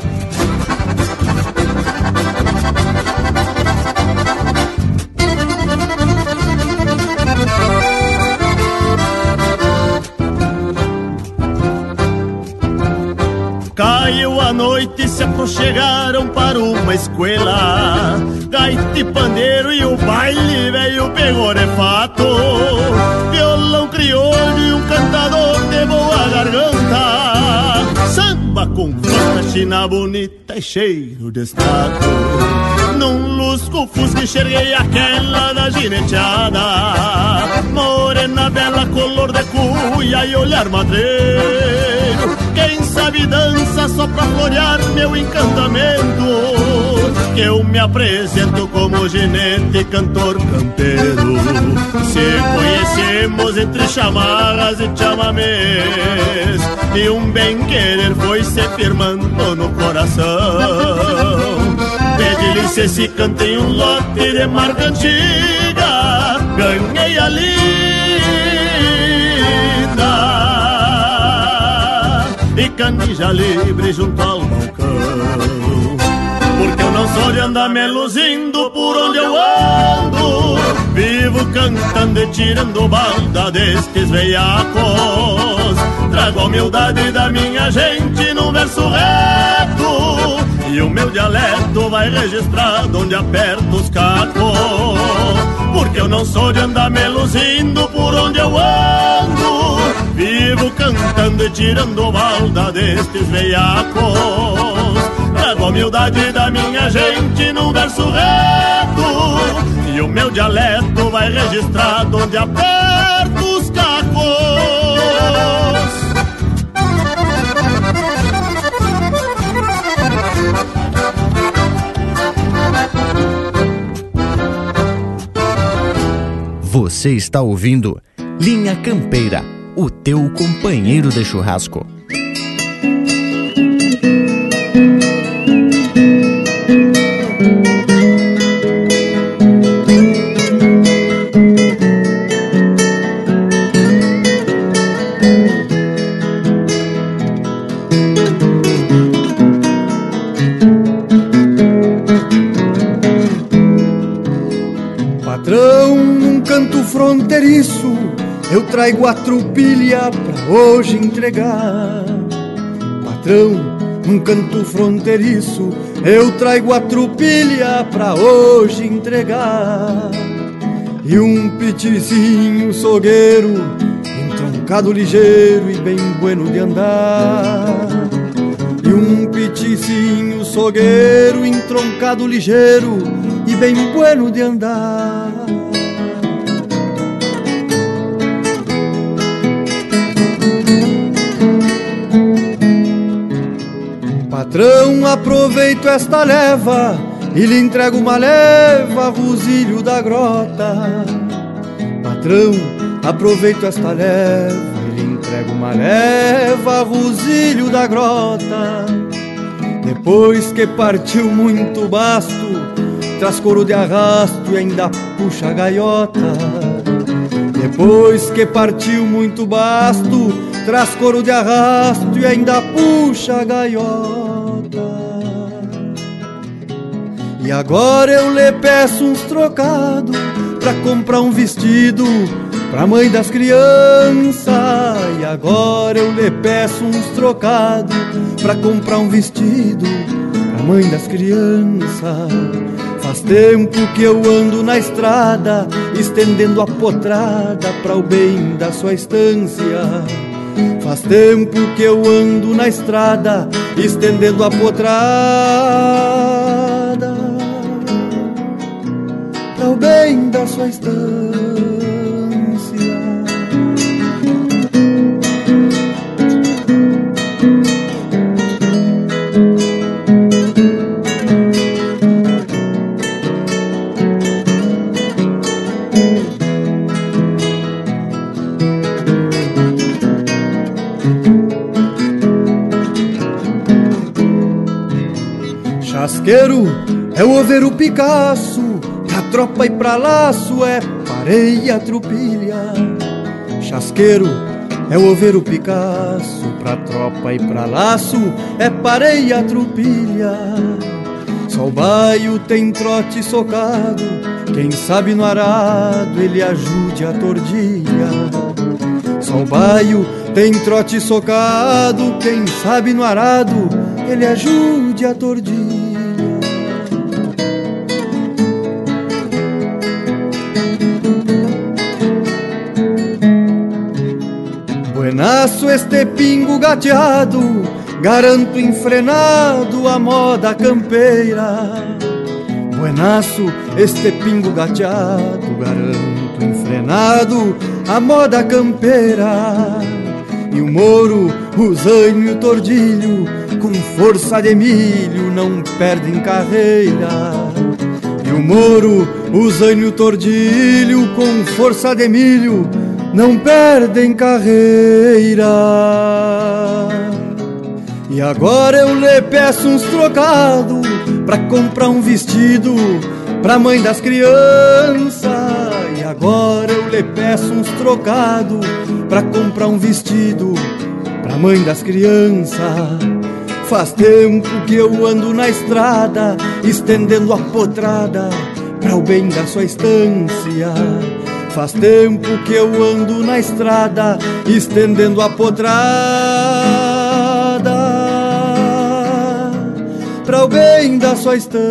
Caiu a noite se aproxegaram para uma escola Gaita e pandeiro e o baile veio pegou de fato. Violão crioulo e um cantador de boa garganta. Samba com festa china bonita e cheiro de estado Num lusco fusca enxerguei aquela da gineteada. Morena bela, color de cuia e olhar madreiro Que quem sabe dança só pra florear meu encantamento. Que eu me apresento como ginete, cantor campeiro. Se conhecemos entre chamarras e chamamês, e um bem-querer foi se firmando no coração. Pede licença se cantei um lote de marca antiga, ganhei a canija livre junto ao balcão. Porque eu não sou de andar me luzindo por onde eu ando, vivo cantando e tirando balda destes veiacos. Trago a humildade da minha gente num verso reto e o meu dialeto vai registrado onde aperto os cacos Porque eu não sou de andar me luzindo por onde eu ando cantando e tirando balda destes veiacos. Trago a humildade da minha gente num verso reto E o meu dialeto vai registrado onde aperto os cacos. Você está ouvindo Linha Campeira, o teu companheiro de churrasco. fronteiriço eu trago a trupilha pra hoje entregar. Patrão, num canto fronteiriço eu trago a trupilha pra hoje entregar. E um pitizinho sogueiro, entroncado ligeiro e bem bueno de andar. E um pitizinho sogueiro, entroncado ligeiro e bem bueno de andar. Aproveito esta leva e lhe entrego uma leva, Rosilho da Grota. Patrão, aproveito esta leva e lhe entrego uma leva, Rosilho da Grota. Depois que partiu muito basto, traz couro de arrasto e ainda puxa a gaiota. Depois que partiu muito basto, traz couro de arrasto e ainda puxa a gaiota. E agora eu lhe peço uns trocados pra comprar um vestido pra mãe das crianças. E agora eu lhe peço uns trocados pra comprar um vestido pra mãe das crianças. Faz tempo que eu ando na estrada, estendendo a potrada para o bem da sua estância. Faz tempo que eu ando na estrada, estendendo a potrada para o bem da sua estância. Chasqueiro é o over o Picasso tropa e pra laço é pareia, trupilha. Chasqueiro é o over o Picasso, pra tropa e pra laço é pareia, trupilha. Só o baio tem trote socado, quem sabe no arado ele ajude a tordilha. Só o baio tem trote socado, quem sabe no arado ele ajude a tordilha. Nasço este pingo gateado, garanto enfrenado a moda campeira. Buenaço este pingo gateado, garanto enfrenado a moda campeira. E o moro, o zanho e o tordilho, com força de milho, não perdem carreira. E o moro, o zanho e o tordilho, com força de milho, não perdem carreira. E agora eu lhe peço uns trocados pra comprar um vestido pra mãe das crianças. E agora eu lhe peço uns trocados pra comprar um vestido pra mãe das crianças. Faz tempo que eu ando na estrada, estendendo a potrada para o bem da sua estância. Faz tempo que eu ando na estrada, estendendo a potrada para bem da sua estância.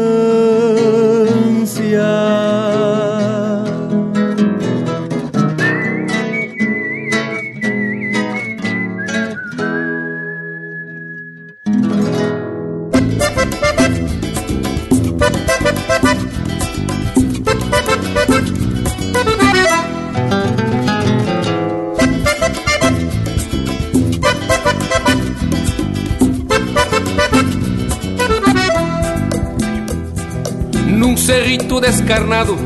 Cerrito descarnado,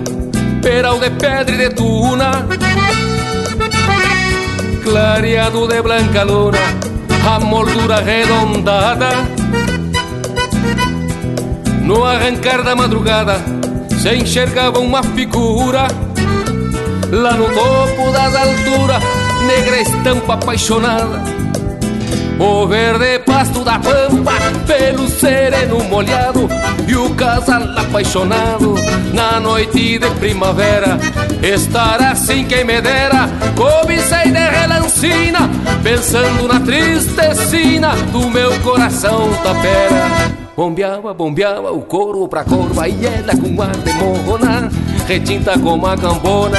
peral de pedra e de tuna, clareado de blanca luna, a moldura arredondada. No arrancar da madrugada, se enxergava uma figura, lá no topo das alturas, negra estampa apaixonada o verde pasto da pampa, pelo sereno molhado E o casal apaixonado na noite de primavera Estar assim quem me dera, cobicei de relancina Pensando na tristecina do meu coração tapera. Bombeava, bombeava o couro pra corva E ela com ar de morrona Retinta como a cambona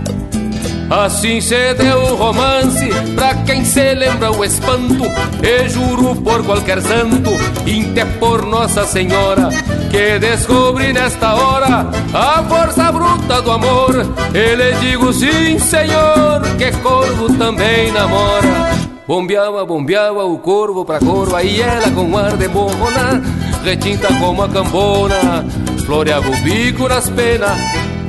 Assim se deu o romance pra quem se lembra o espanto. E juro por qualquer santo, inte por Nossa Senhora, que descobri nesta hora a força bruta do amor. E lhe digo sim, senhor, que corvo também namora. Bombeava, bombeava o corvo pra corva e ela com ar de morrona, retinta como a cambona, floreava o bico nas penas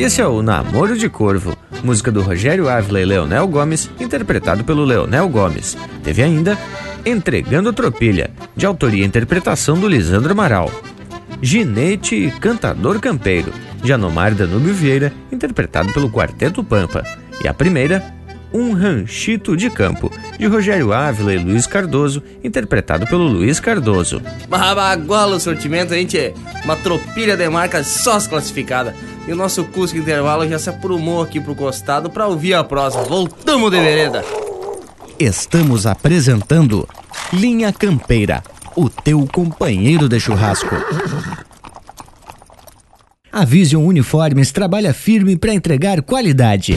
E esse é o Namoro de Corvo, música do Rogério Ávila e Leonel Gomes, interpretado pelo Leonel Gomes. Teve ainda Entregando Tropilha, de autoria e interpretação do Lisandro Amaral. Ginete e Cantador Campeiro, de Anomar Danúbio Vieira, interpretado pelo Quarteto Pampa. E a primeira, Um Ranchito de Campo, de Rogério Ávila e Luiz Cardoso, interpretado pelo Luiz Cardoso. Baguala o sortimento, a gente é uma tropilha de marcas só classificada. E o nosso Cusco Intervalo já se aprumou aqui pro costado para ouvir a prosa. Voltamos de vereda. Estamos apresentando Linha Campeira, o teu companheiro de churrasco. A Vision Uniformes trabalha firme para entregar qualidade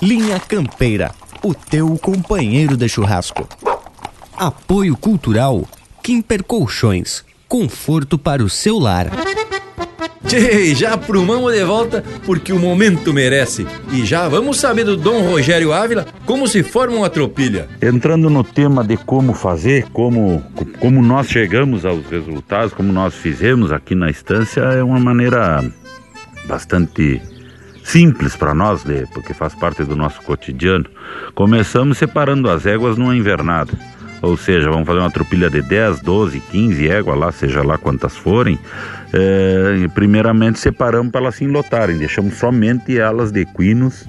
Linha Campeira, o teu companheiro de churrasco. Apoio Cultural Kimper Colchões, conforto para o seu lar. Tchê, já aprumamos de volta porque o momento merece. E já vamos saber do Dom Rogério Ávila como se forma uma tropilha. Entrando no tema de como fazer, como, como nós chegamos aos resultados, como nós fizemos aqui na estância, é uma maneira bastante simples para nós, né? porque faz parte do nosso cotidiano. Começamos separando as éguas numa invernada. Ou seja, vamos fazer uma tropilha de 10, 12, 15 éguas lá, seja lá quantas forem. É, primeiramente separamos para elas se enlotarem, deixamos somente elas de equinos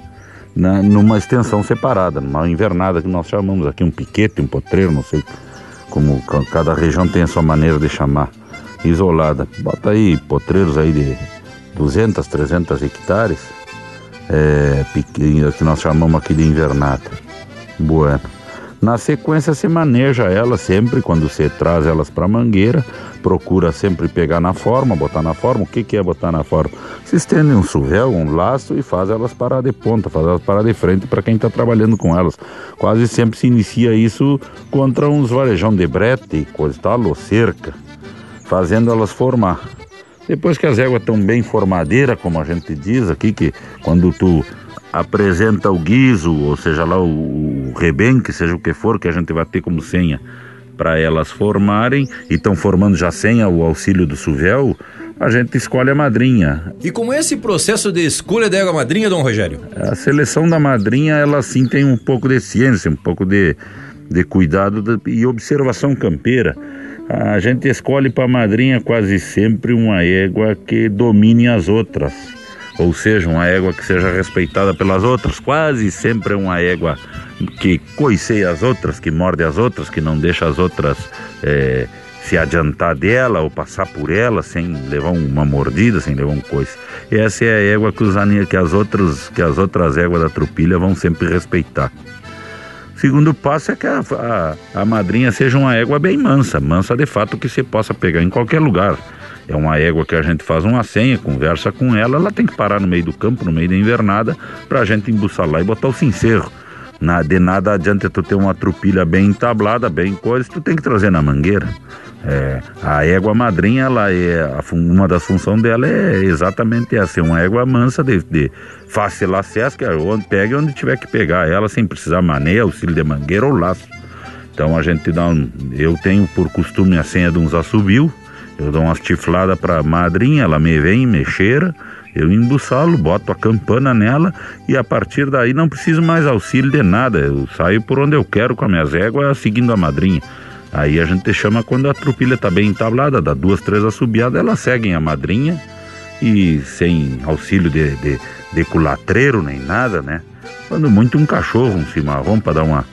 na, numa extensão separada, numa invernada que nós chamamos aqui, um piquete, um potreiro, não sei como cada região tem a sua maneira de chamar, isolada. Bota aí potreiros aí de 200, 300 hectares, é, que nós chamamos aqui de invernada. Bueno. Na sequência, se maneja elas sempre quando você traz elas para mangueira, procura sempre pegar na forma, botar na forma. O que, que é botar na forma? Se estende um suvel, um laço e faz elas parar de ponta, faz elas parar de frente para quem está trabalhando com elas. Quase sempre se inicia isso contra uns varejão de brete, coisa tal, ou cerca, fazendo elas formar. Depois que as éguas estão bem formadeiras, como a gente diz aqui, que quando tu apresenta o guiso, ou seja lá o, o rebenque, seja o que for, que a gente vai ter como senha para elas formarem, e estão formando já sem o auxílio do suvel, a gente escolhe a madrinha. E como é esse processo de escolha da égua madrinha, Dom Rogério? A seleção da madrinha, ela sim tem um pouco de ciência, um pouco de, de cuidado de, e observação campeira. A gente escolhe para madrinha quase sempre uma égua que domine as outras ou seja, uma égua que seja respeitada pelas outras. Quase sempre é uma égua que coiceia as outras, que morde as outras, que não deixa as outras é, se adiantar dela ou passar por ela sem levar uma mordida, sem levar um coice. E essa é a égua que, os, que, as outras, que as outras éguas da tropilha vão sempre respeitar. Segundo passo é que a, a, a madrinha seja uma égua bem mansa, mansa de fato que você possa pegar em qualquer lugar é uma égua que a gente faz uma senha, conversa com ela, ela tem que parar no meio do campo, no meio da invernada, para a gente embuçar lá e botar o cincerro. Na, de nada adianta tu ter uma trupilha bem entablada, bem coisa, tu tem que trazer na mangueira. É, a égua madrinha, ela é, uma das funções dela é exatamente essa, é uma égua mansa, de, de fácil acesso, que é onde pega onde tiver que pegar ela, sem precisar maneira, auxílio de mangueira ou laço. Então a gente dá um, eu tenho por costume a senha de uns assobios, eu dou umas tifladas pra madrinha, ela me vem mexer, eu embuçalo, boto a campana nela e a partir daí não preciso mais auxílio de nada. Eu saio por onde eu quero com as minhas éguas seguindo a madrinha. Aí a gente chama quando a trupilha tá bem entablada, dá duas, três assobiadas, elas seguem a madrinha e sem auxílio de, de, de culatreiro nem nada, né? Quando muito um cachorro, um cimarrão para dar uma,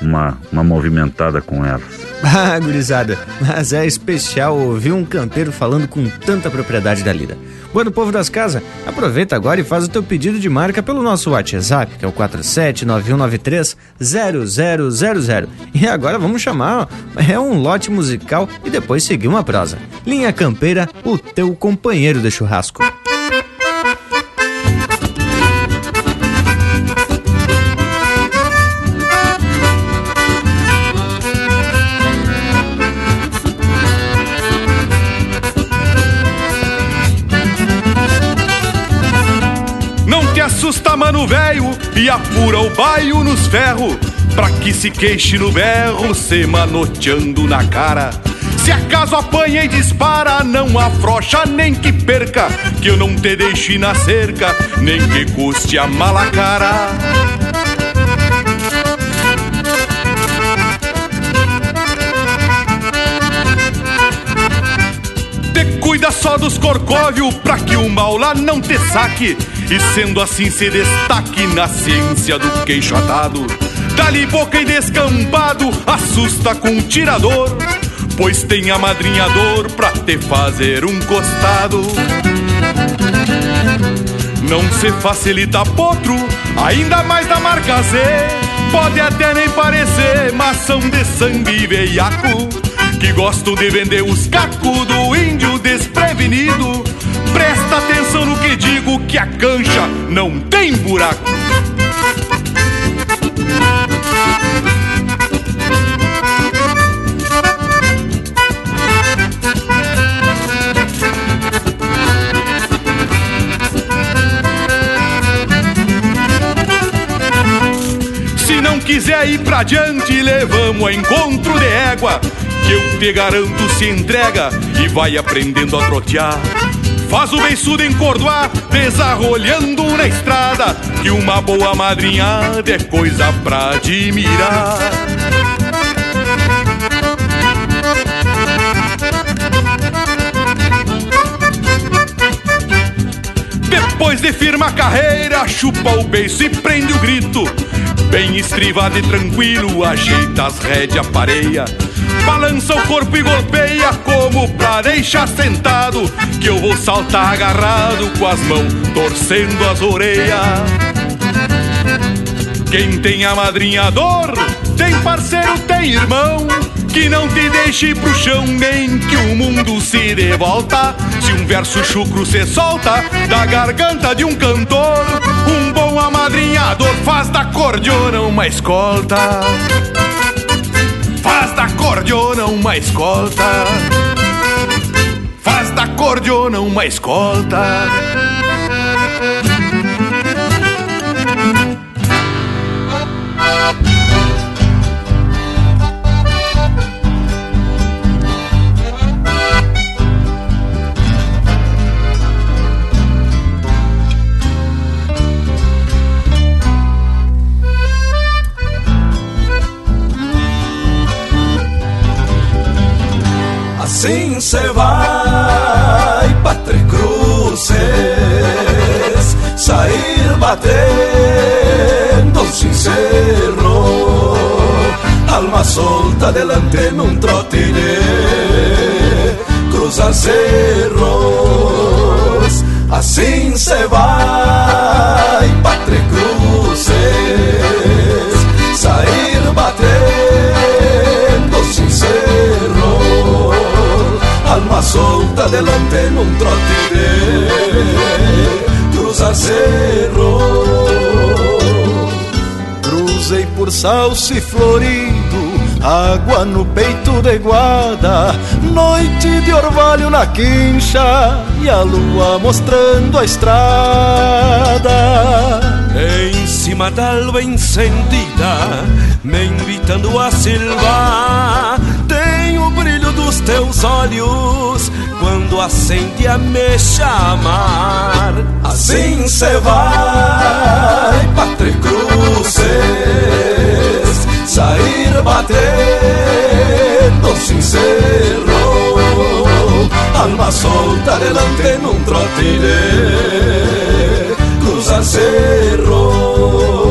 uma, uma movimentada com elas. Ah, gurizada, mas é especial ouvir um campeiro falando com tanta propriedade da lida. Bueno, povo das casas, aproveita agora e faz o teu pedido de marca pelo nosso WhatsApp, que é o 4791930000. E agora vamos chamar, é um lote musical e depois seguir uma prosa. Linha Campeira, o teu companheiro de churrasco. E apura o baio nos ferros Pra que se queixe no berro, se manoteando na cara. Se acaso apanha e dispara, não afrocha nem que perca Que eu não te deixe na cerca, nem que custe a mala cara. Te cuida só dos corcóvio pra que o maula não te saque e sendo assim se destaque na ciência do queixo atado. Dali boca e descampado, assusta com um tirador, pois tem amadrinhador pra te fazer um costado. Não se facilita potro, ainda mais da marca Z. Pode até nem parecer, mas são de sangue veiaco. Que gostam de vender os cacos do desprevenido. Presta atenção no que digo, que a cancha não tem buraco. Se não quiser ir pra diante, levamos a encontro de égua. Eu te garanto se entrega e vai aprendendo a trotear. Faz o beiçudo encordoar, desarrolhando na estrada. Que uma boa madrinhada é coisa pra admirar. Depois de firma a carreira, chupa o beiço e prende o grito. Bem estrivado e tranquilo, ajeita as rédeas, pareia. Balança o corpo e golpeia como pra deixar sentado. Que eu vou saltar agarrado com as mãos torcendo as orelhas. Quem tem amadrinhador, tem parceiro, tem irmão. Que não te deixe pro chão, nem que o mundo se dê volta. Se um verso chucro se solta da garganta de um cantor, um bom amadrinhador faz da cordiona uma escolta. Faz da cordiona uma escolta. Faz da cordiona uma escolta. Assim se vai para Cruces, sair batendo sincero, alma solta delante num trote de cruzar cerros. Assim se vai solta delante num trote de cruzar cerro. Cruzei por salse florido, água no peito de guarda, noite de orvalho na quincha e a lua mostrando a estrada. Em cima da lua encendida, me invitando a silvar. Teus olhos quando acende a me chamar. Assim se vai, Patre Cruces, sair batendo sincero, alma solta delante num trote de cruzar cerro.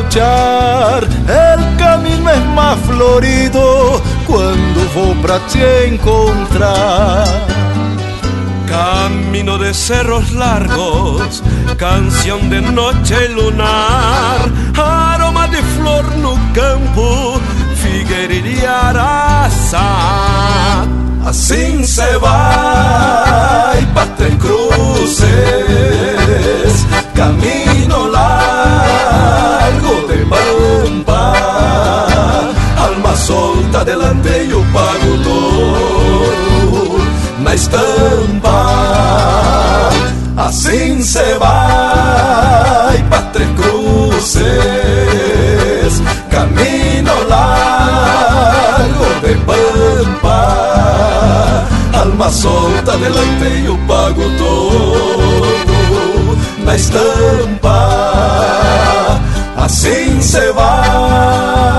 El camino es más florido cuando vou pra te encontrar. Camino de cerros largos, canción de noche lunar, aroma de flor no campo, figueira araçá. Assim se vai, Patre Cruces, camino largo solta, delanteio para o touro na estampa. Assim se vai pra Três Cruzes, caminho largo de pampa, alma solta, delanteio pago todo na estampa. Assim se vai.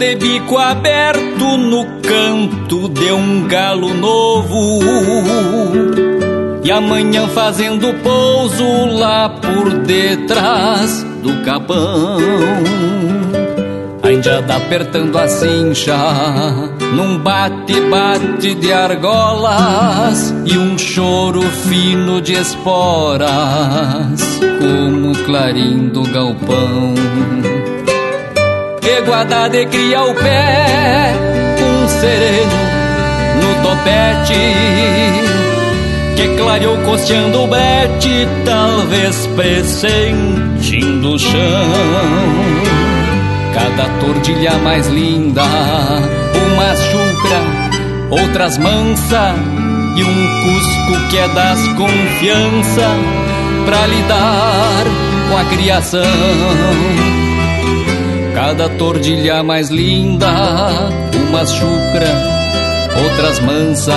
De bico aberto no canto de um galo novo. E amanhã fazendo pouso lá por detrás do capão. A indiada apertando a cincha num bate-bate de argolas e um choro fino de esporas, como clarim do galpão. Eguada de cria o pé, um sereno no topete, que clareou costeando o brete, talvez pressentindo o chão. Cada tordilha mais linda, uma chucra, outras mansa, e um cusco que é das confiança pra lidar com a criação. Cada tordilha mais linda, umas chucra, outras mansa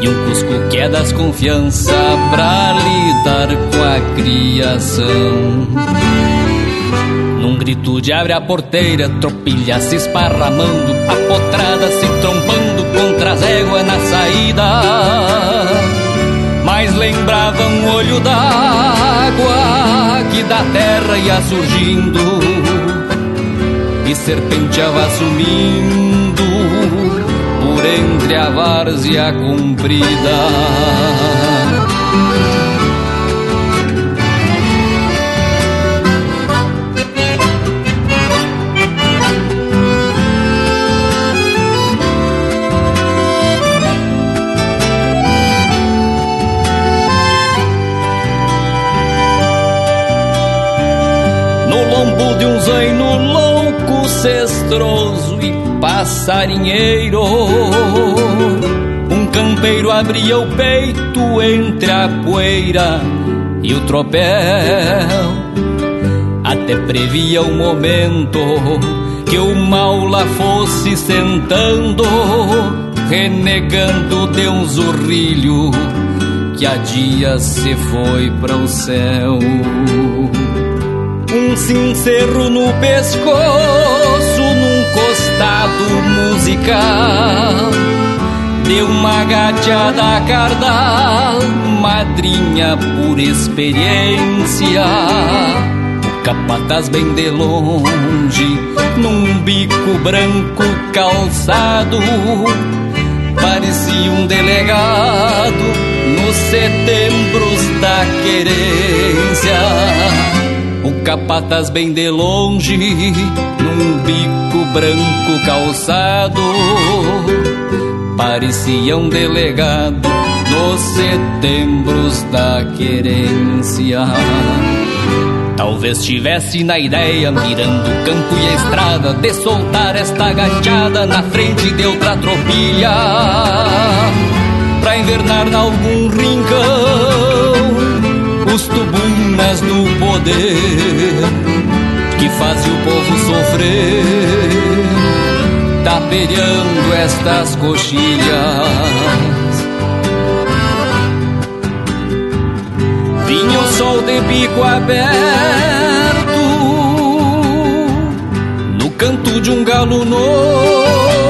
E um cusco que é das confiança pra lidar com a criação. Num grito de abre a porteira, tropilha se esparramando A potrada se trombando contra as éguas na saída Mas lembrava um olho d'água que da terra ia surgindo e serpenteava sumindo por entre a várzea comprida. Cestroso e passarinheiro. Um campeiro abria o peito entre a poeira e o tropel. Até previa o momento que o mal lá fosse sentando, renegando de um zurrilho que há dias se foi para o céu um cincerro no pescoço, costado musical. Deu uma gateada cardal, madrinha por experiência. Capataz bem de longe, num bico branco calçado. Parecia um delegado nos setembros da querência. O capataz bem de longe, num bico branco calçado, parecia um delegado nos setembros da querência. Talvez tivesse na ideia, mirando o campo e a estrada, de soltar esta gateada na frente de outra tropilha, pra invernar algum rincão tubunas do poder que fazem o povo sofrer, tapeando estas coxilhas. Vinha o sol de bico aberto no canto de um galo novo.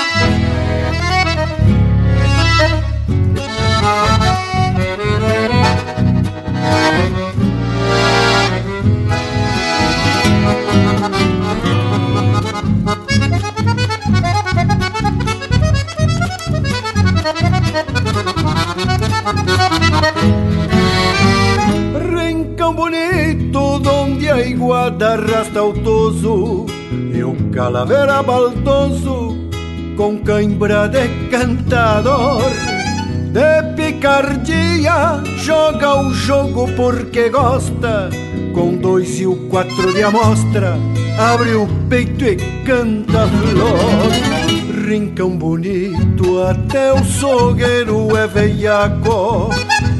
Donde a iguada arrasta o toso e o calavera baldoso com cãibra de cantador. De picardia, joga o jogo porque gosta, com dois e o quatro de amostra, abre o peito e canta flor. Rincão bonito, até o sogueiro é veiaco,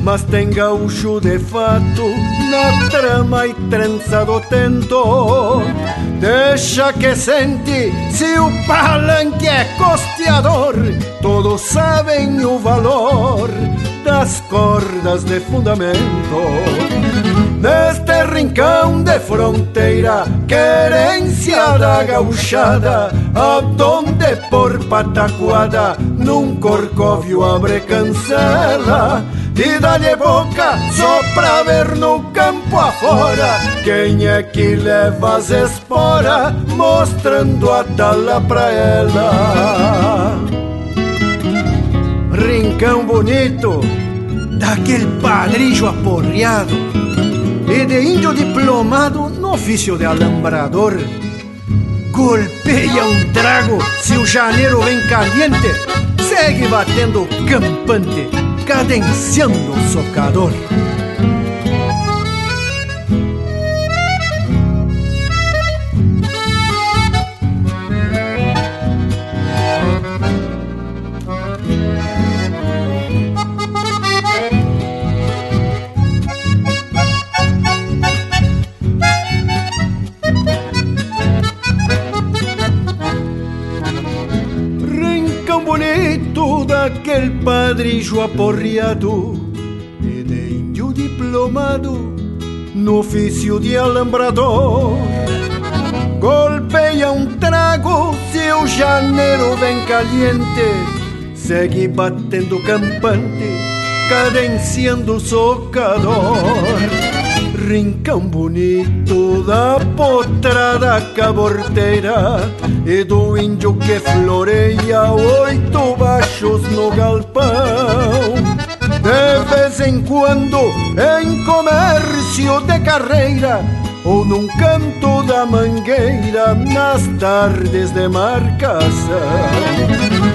mas tem gaúcho de fato na trama e trança do tento. Deixa que sente se o palanque é costeador, todos sabem o valor das cordas de fundamento. Neste rincão de fronteira, querência da gauchada, aonde por pataquada, num corcóvio abre cancela e dá-lhe boca só pra ver no campo afora quem é que leva as esporas mostrando a tala pra ela. Rincão bonito daquele padrilho aporreado e de índio diplomado no ofício de alambrador. Golpeia um trago se o janeiro vem caliente, segue batendo campante cadenciando socador. Padrilho aporreado e de índio diplomado no ofício de alambrador. Golpeia um trago se o janeiro vem caliente, segue batendo campante, cadenciando o socador. Rincão bonito da potrada caborteira e do índio que floreia oito baixos no galpão. De vez em quando, em comércio de carreira, ou num canto da mangueira, nas tardes de marcação.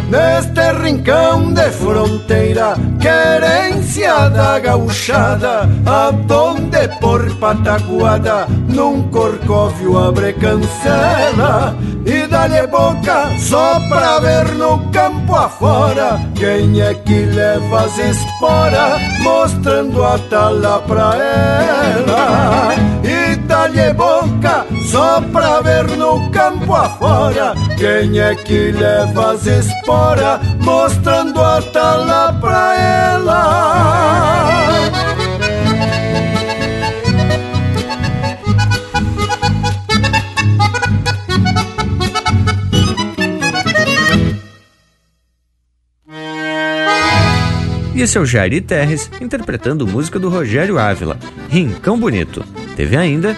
Neste rincão de fronteira, querência da gauchada, aonde por pataguada, num corcóvio abre cancela e dá-lhe boca só pra ver no campo afora quem é que leva as esporas, mostrando a tala pra ela. E dá-lhe boca só pra ver no campo afora quem é que leva as esporas, mostrando a tala pra ela. E esse é o Jairi Terres interpretando música do Rogério Ávila, Rincão Bonito. Teve ainda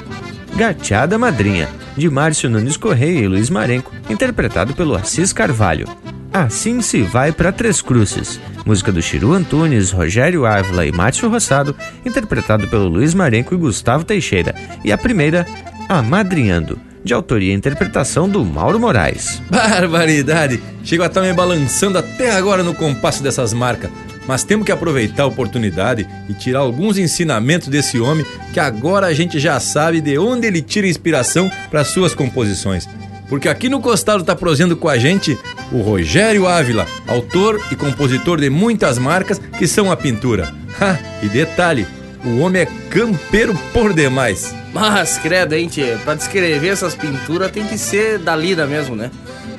Gateada Madrinha, de Márcio Nunes Correia e Luiz Marenco, interpretado pelo Assis Carvalho. Assim se vai para Três Cruzes, música do Chiru Antunes, Rogério Ávila e Márcio Rossado, interpretado pelo Luiz Marenco e Gustavo Teixeira. E a primeira, Amadrinhando, de autoria e interpretação do Mauro Moraes. Barbaridade! Chego a estar me balançando até agora no compasso dessas marcas. Mas temos que aproveitar a oportunidade e tirar alguns ensinamentos desse homem que agora a gente já sabe de onde ele tira inspiração para suas composições. Porque aqui no Costado tá prosendo com a gente o Rogério Ávila, autor e compositor de muitas marcas que são a pintura. Ha, e detalhe, o homem é campeiro por demais. Mas, credo, hein? Pra descrever essas pinturas tem que ser da lida mesmo, né?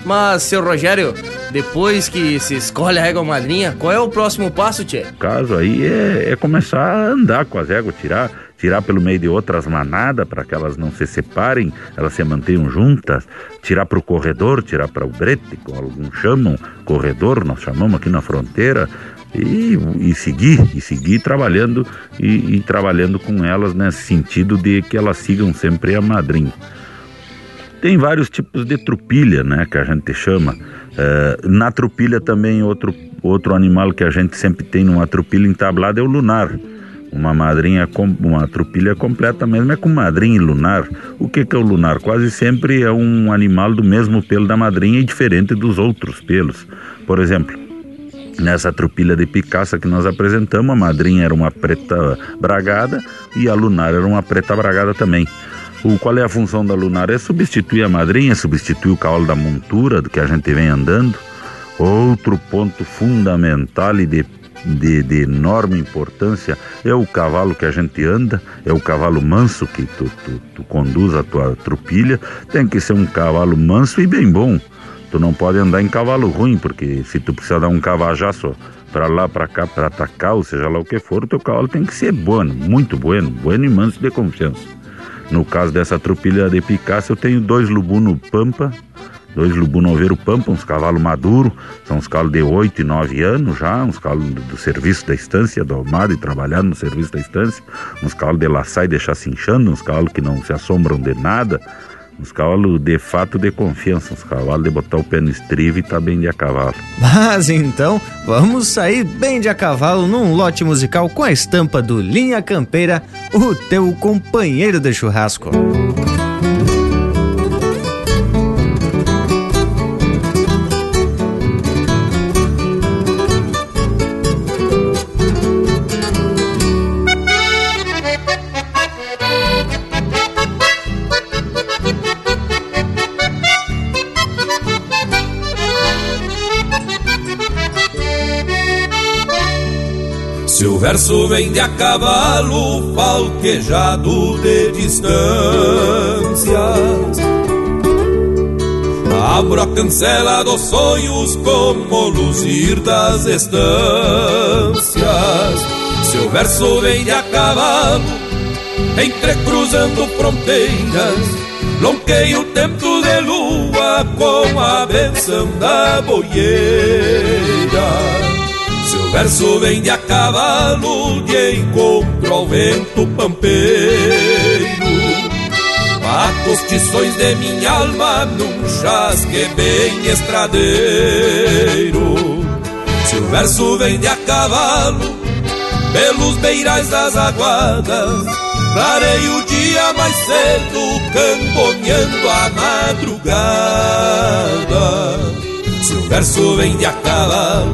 Mas, seu Rogério, depois que se escolhe a régua madrinha, qual é o próximo passo, tchê? O caso aí é, é começar a andar com as éguas, tirar, tirar pelo meio de outras manadas para que elas não se separem, elas se mantenham juntas, tirar para o corredor, tirar para o brete, como alguns chamam, corredor, nós chamamos aqui na fronteira, e, e seguir, e seguir trabalhando e, e trabalhando com elas nesse sentido de que elas sigam sempre a madrinha. Tem vários tipos de trupilha, né, que a gente chama. É, na trupilha também outro, outro animal que a gente sempre tem numa trupilha entablada é o lunar. Uma madrinha, com- uma trupilha completa mesmo é com madrinha e lunar. O que, que é o lunar? Quase sempre é um animal do mesmo pelo da madrinha e diferente dos outros pelos. Por exemplo, nessa trupilha de picaça que nós apresentamos, a madrinha era uma preta bragada e a lunar era uma preta bragada também. O, qual é a função da lunar? É substituir a madrinha, substituir o cavalo da montura do que a gente vem andando. Outro ponto fundamental e de, de, de enorme importância é o cavalo que a gente anda, é o cavalo manso que tu, tu, tu conduz a tua trupilha. Tem que ser um cavalo manso e bem bom. Tu não pode andar em cavalo ruim, porque se tu precisar dar um cavajaço para lá, para cá, para atacar, ou seja lá o que for, o teu cavalo tem que ser bueno, muito bueno, bueno e manso de confiança. No caso dessa trupilha de picaça, eu tenho dois lubuno pampa, dois lubuno overu pampa, uns cavalos maduros, são uns cavalos de 8 e 9 anos já, uns cavalos do, do serviço da estância, domado e trabalhando no serviço da estância, uns cavalos de laçar e deixar se inchando, uns cavalos que não se assombram de nada, uns cavalos de fato de confiança, uns cavalos de botar o pé no estrivo e tá bem de a cavalo. Mas então, vamos sair bem de a cavalo num lote musical com a estampa do Linha Campeira, o teu companheiro de churrasco. Verso vem de a cavalo, falquejado de distâncias, abro a cancela dos sonhos como luzir das estâncias. Se o verso vem de a cavalo, entrecruzando fronteiras, lonqueio o tempo de lua com a benção da boieira. Verso vem de a cavalo, de encontro ao vento pampeiro. Bato tições de minha alma num chasque bem estradeiro. Se o verso vem de a cavalo, pelos beirais das aguadas, clarei o dia mais cedo, camponeando a madrugada. Se o verso vem de a cavalo,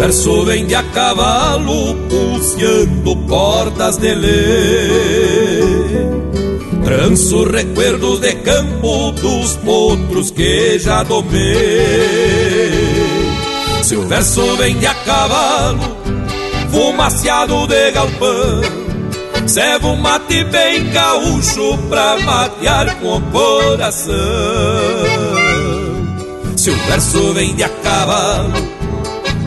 Verso vem de a cavalo, pulseando cordas de lei, tranço recuerdos de campo dos potros que já domei. Se o verso vem de a cavalo, fumaciado de galpão, serve um mate bem gaúcho pra matear com o coração. Se o verso vem de a cavalo,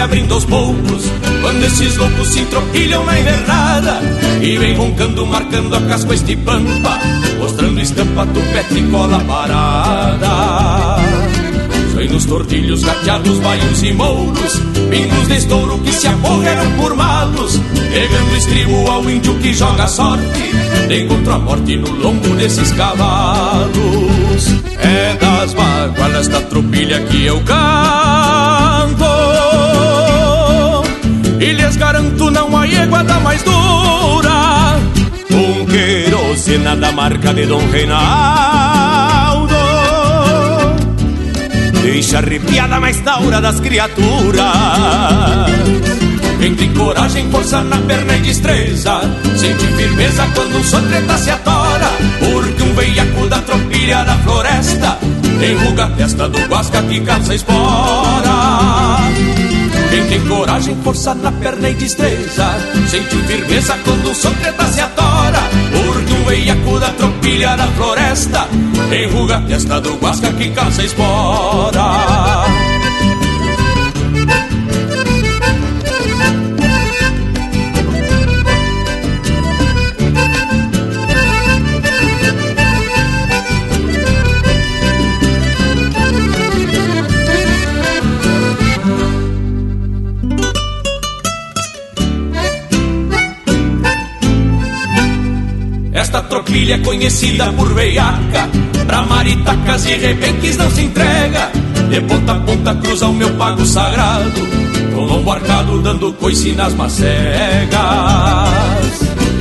Abrindo aos poucos Quando esses loucos se entropilham na invernada E vem roncando, marcando a casca este pampa Mostrando estampa, tupete e cola parada. Vem nos tordilhos, gateados, baios e mouros Pingos de estouro que se acorreram por malos Pegando estribo ao índio que joga sorte Encontro a morte no lombo desses cavalos. É das mágoas da tropilha que eu canto E lhes garanto não há iguada mais dura. Um querosena da marca de Dom Reinaldo. Deixa arrepiada mais taura das criaturas. Quem tem coragem, força na perna e destreza. Sente firmeza quando um sotreta se atora. Porque um veiaco da tropilha da floresta Enruga a testa do guasca que caça espora Quem tem coragem, força na perna e destreza. Sente firmeza quando um sotreta se atora Porque um veiaco da tropilha da floresta. Enruga a testa do guasca que caça espora é conhecida por veiaca Pra maritacas e rebenques não se entrega. De ponta a ponta cruza o meu pago sagrado Com lombo arcado dando coice nas macegas.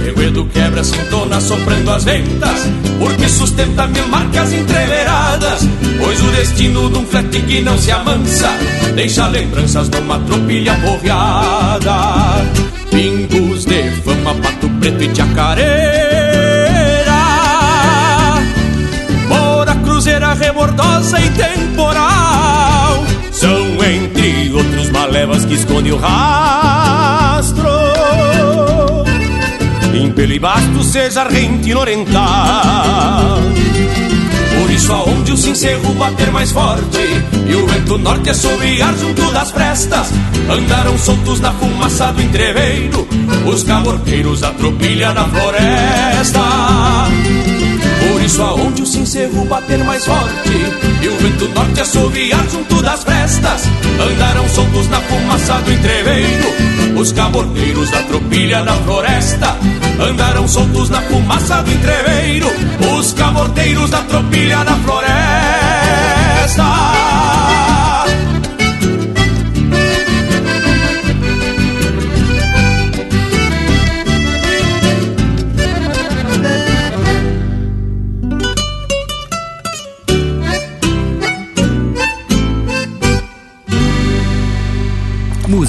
Reguedo quebra sintona soprando as ventas Porque sustenta mil marcas entreveradas Pois o destino de um flete que não se amansa Deixa lembranças numa tropilha borreada Pingos de fama, pato preto e jacaré rebordosa e temporal. São entre outros malevas que esconde o rastro. Impelo e basto seja argentino oriental Por isso aonde o cincerro bater mais forte E o vento norte assobiar junto das frestas Andaram soltos na fumaça do entreveiro Os caborqueiros da tropilha na floresta isso aonde o cincerro bater mais forte. E o vento norte assoviar junto das frestas. Andarão soltos na fumaça do entreveiro. Os caborteiros da tropilha na floresta. Andarão soltos na fumaça do entreveiro. Os caborteiros da tropilha na floresta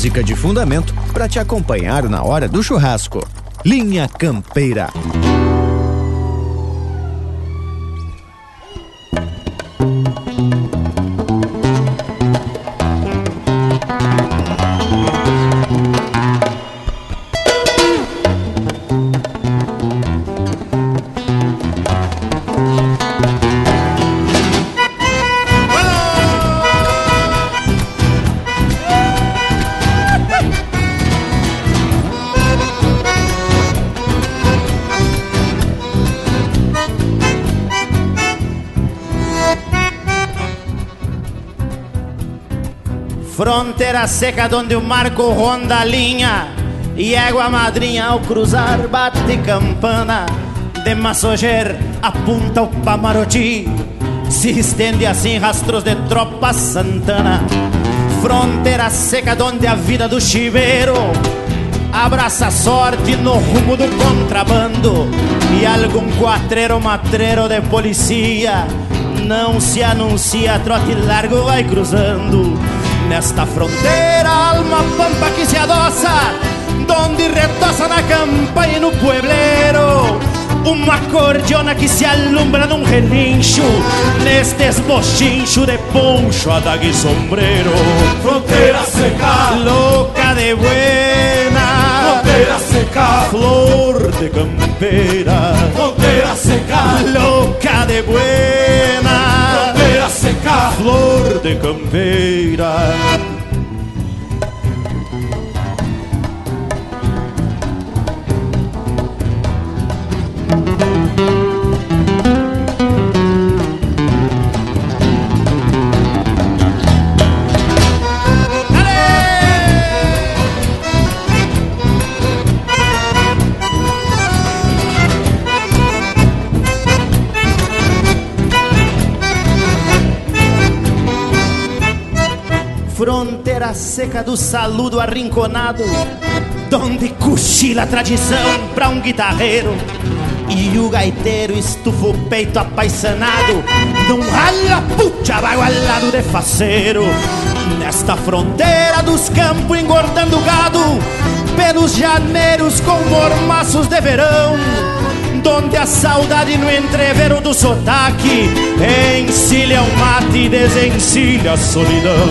música de fundamento para te acompanhar na hora do churrasco. Linha Campeira. Fronteira seca onde o marco ronda a linha E égua madrinha ao cruzar bate campana. De Massoger apunta o Pamaroti Se estende assim rastros de tropa santana. Fronteira seca onde a vida do chiveiro Abraça a sorte no rumo do contrabando. E algum quatreiro matreiro de policia Não se anuncia, trote largo vai cruzando Nesta fronteira, alma pampa que se adoça, donde retoça na campanha e no puebleiro. Uma cordiona que se alumbra num relincho Nestes bochincho de poncho, adaga e sombreiro Fronteira seca. Louca de buena. Fronteira seca. Flor de campeira Fronteira seca. Louca de buena Seca Flor de campeira seca do saludo arrinconado, donde cochila a tradição pra um guitarreiro. E o gaiteiro estufa o peito apaixonado. Num rala puxa bagualado de faceiro. Nesta fronteira dos campos engordando gado. Pelos janeiros com mormaços de verão Donde a saudade no entrevero do sotaque Encilha o mate e desencilha a solidão.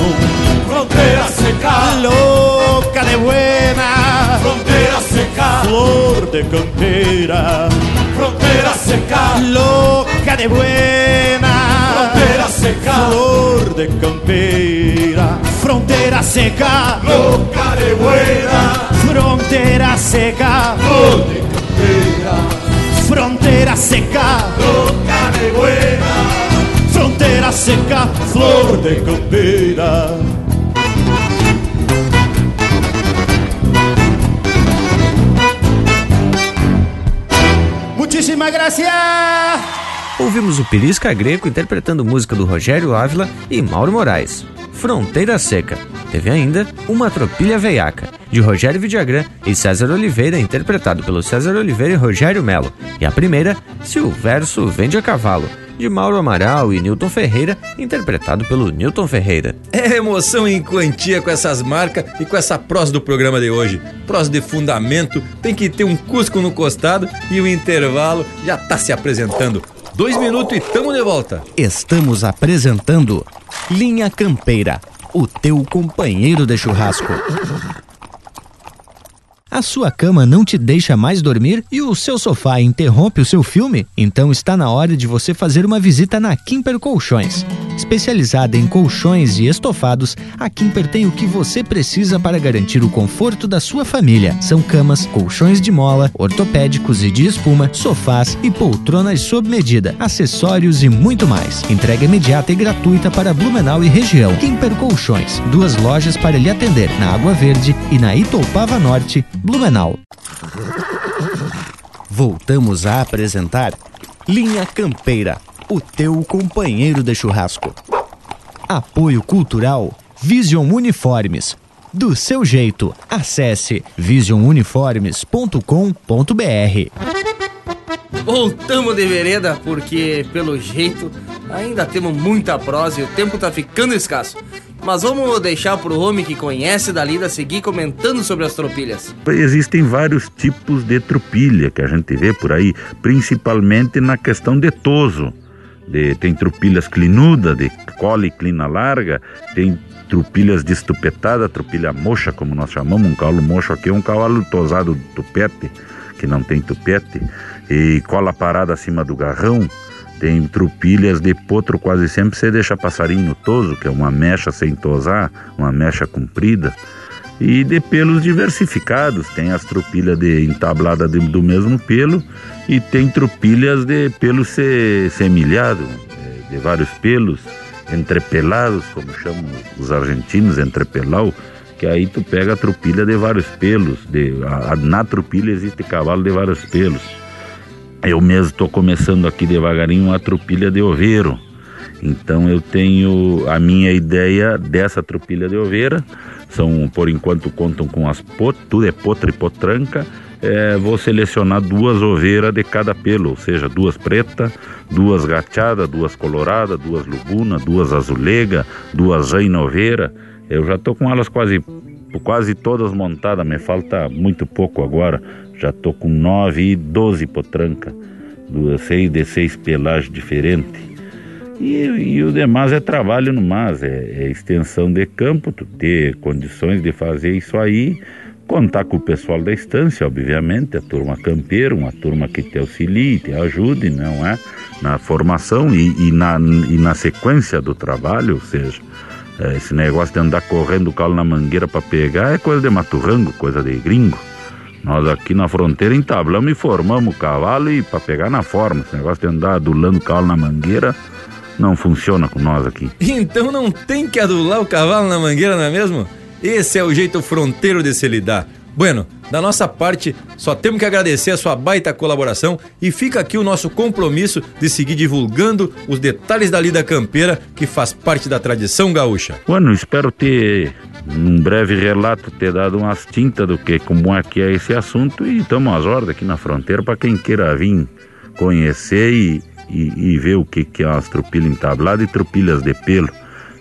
Fronteira seca, Louca de buena. Fronteira seca, Flor de campeira fronteira seca, Louca de buena. Fronteira seca, Flor de campeira Fronteira seca. Louca de buena, Fronteira seca. Flor de campeira, Fronteira seca louca de buena, Fronteira seca Flor de campeira Muitíssima gracias! Ouvimos o Pirisca Greco interpretando música do Rogério Ávila e Mauro Moraes. Fronteira Seca. Teve ainda Uma Tropilha Veiaca, de Rogério Vidagrã e César Oliveira, interpretado pelo César Oliveira e Rogério Melo. E a primeira, Se o Verso Vende a Cavalo, de Mauro Amaral e Newton Ferreira, interpretado pelo Newton Ferreira. É emoção em quantia com essas marcas e com essa prosa do programa de hoje. Prosa de fundamento, tem que ter um cusco no costado e o intervalo já tá se apresentando. Dois minutos e tamo de volta. Estamos apresentando Linha Campeira, o teu companheiro de churrasco. A sua cama não te deixa mais dormir e o seu sofá interrompe o seu filme? Então está na hora de você fazer uma visita na Kimper Colchões. Especializada em colchões e estofados, a Kimper tem o que você precisa para garantir o conforto da sua família. São camas, colchões de mola, ortopédicos e de espuma, sofás e poltronas sob medida, acessórios e muito mais. Entrega imediata e gratuita para Blumenau e região. Kimper Colchões, duas lojas para lhe atender na Água Verde e na Itoupava Norte, Blumenau. Voltamos a apresentar Linha Campeira, o teu companheiro de churrasco. Apoio Cultural Vision Uniformes. Do seu jeito, acesse visionuniformes.com.br. Voltamos de vereda porque, pelo jeito, ainda temos muita prosa e o tempo tá ficando escasso. Mas vamos deixar pro homem que conhece da lida seguir comentando sobre as tropilhas. Existem vários tipos de tropilha que a gente vê por aí, principalmente na questão de toso. De, tem tropilhas clinuda, de cola e clina larga, tem tropilhas de estupetada, tropilha mocha, como nós chamamos, um cavalo mocho aqui um cavalo tosado de tupete, que não tem tupete, e cola parada acima do garrão, tem tropilhas de potro, quase sempre você deixa passarinho toso, que é uma mecha sem tosar, uma mecha comprida. E de pelos diversificados, tem as tropilhas de entablada de- do mesmo pelo e tem tropilhas de pelo se, semilhado, de vários pelos, entrepelados, como chamam os argentinos, entrepelau, que aí tu pega a tropilha de vários pelos. De, a, a- na tropilha existe cavalo de vários pelos. Eu mesmo estou começando aqui devagarinho uma tropilha de oveiro. Então eu tenho a minha ideia dessa tropilha de oveira. São, por enquanto, contam com as pot, tudo é potra e potranca. É, vou selecionar duas oveiras de cada pelo, ou seja, duas pretas, duas gateadas, duas coloradas, duas lubunas, duas azulega, duas reina oveira. Eu já estou com elas quase, quase todas montadas, me falta muito pouco agora. Já estou com nove e doze potranca, duas, seis de seis pelagens diferentes. E, e o demais é trabalho no mais, é, é extensão de campo, tu ter condições de fazer isso aí, contar com o pessoal da estância, obviamente, a turma campeira, uma turma que te auxilie, te ajude, não é? Na formação e, e, na, e na sequência do trabalho, ou seja, esse negócio de andar correndo o calo na mangueira para pegar é coisa de maturrango, coisa de gringo. Nós aqui na fronteira entablamos e formamos o cavalo e para pegar na forma. Esse negócio de andar adulando o cavalo na mangueira não funciona com nós aqui. Então não tem que adular o cavalo na mangueira, não é mesmo? Esse é o jeito fronteiro de se lidar. Bueno, da nossa parte, só temos que agradecer a sua baita colaboração e fica aqui o nosso compromisso de seguir divulgando os detalhes da lida campeira que faz parte da tradição gaúcha. Bueno, espero ter, num breve relato, ter dado umas tintas do que, como é que é esse assunto e estamos às ordens aqui na fronteira para quem queira vir conhecer e, e, e, ver o que, que é umas trupilhas entabladas e trupilhas de pelo.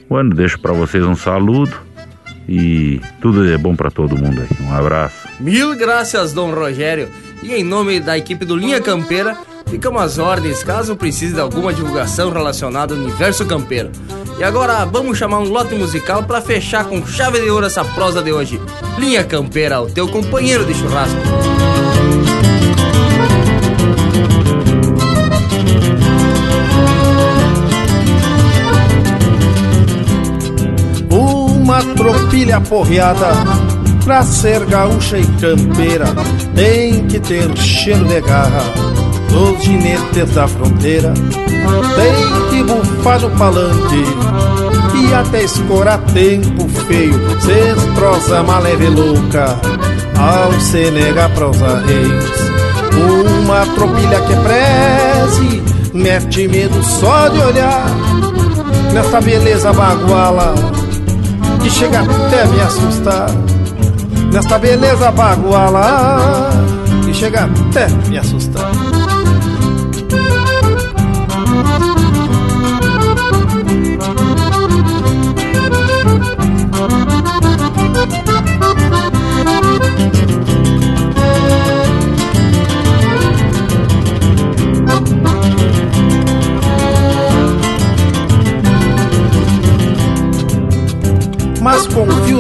Bueno, deixo para vocês um saludo e tudo é bom para todo mundo aí. Um abraço. Mil graças, Dom Rogério. E em nome da equipe do Linha Campeira, ficam as ordens caso precise de alguma divulgação relacionada ao universo campeiro. E agora vamos chamar um lote musical para fechar com chave de ouro essa prosa de hoje. Linha Campeira, o teu companheiro de churrasco. Uma tropilha porreada Pra ser gaúcha e campeira. Tem que ter cheiro de garra Dos ginetes da fronteira. Tem que bufar no palanque E até escorar tempo feio. Cês prosa maleve louca Ao se negar prosa reis. Uma tropilha que preze Mete medo só de olhar Nessa beleza baguala que chega até me assustar. Nesta beleza baguala, que chega até me assustar.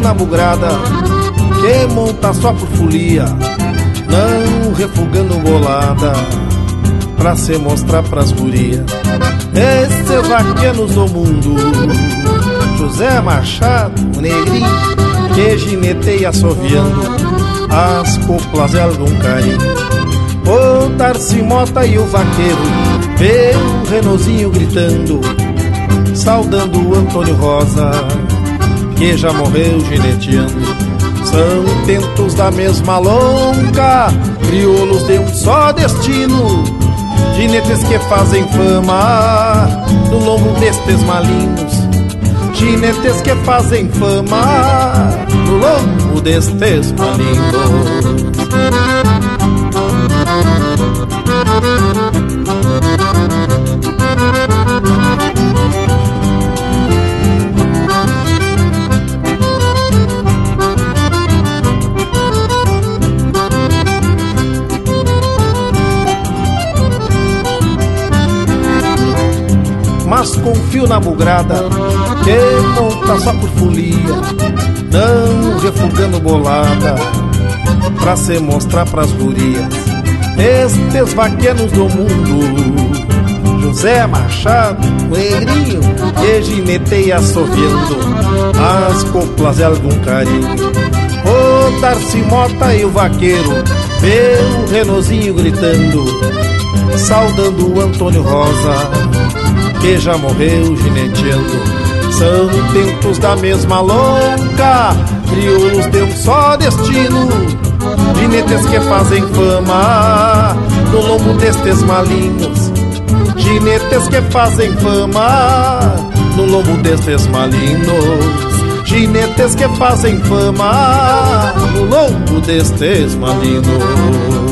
Na bugrada que monta só por folia, não refugando bolada pra se mostrar pras gurias. Esses vaquenos do mundo, José Machado, o negrinho, que gineteia assoviando as coplas de algum carinho. O Darcy Mota e o vaqueiro, vê o Renozinho gritando, saudando o Antônio Rosa que já morreu gineteando. São tentos da mesma longa, crioulos de um só destino. Ginetes que fazem fama no lombo destes malignos. Ginetes que fazem fama no lombo destes malignos. Mas confio na bugrada que monta só por folia, não refugando bolada pra se mostrar pras gurias. Estes vaquenos do mundo, José Machado, Negrinho, que gineteia assoviando as coplas de algum carinho. O Darcy Mota e o vaqueiro, o Renozinho gritando, saudando o Antônio Rosa que já morreu gineteando. São tempos da mesma longa, crioulos de um só destino. Ginetes que fazem fama no lombo destes malignos. Ginetes que fazem fama no lombo destes malignos. Ginetes que fazem fama no lombo destes malignos.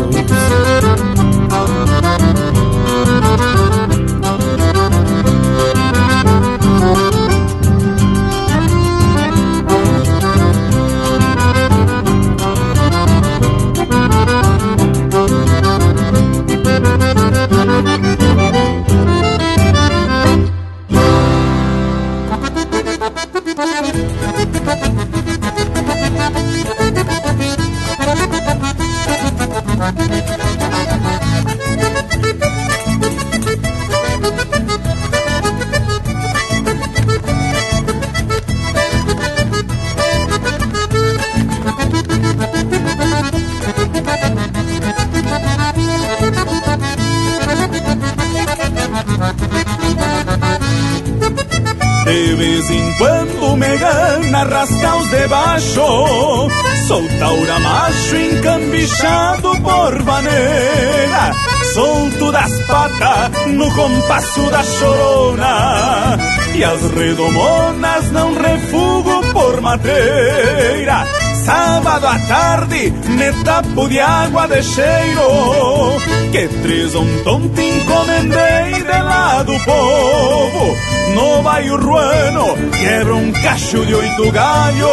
Compasso da chorona E as redomonas não refugo por madeira. Sábado à tarde, me tapo de água de cheiro Que três tonto encomendei de lá do povo. No bairro ruano, quebra um cacho de oito galho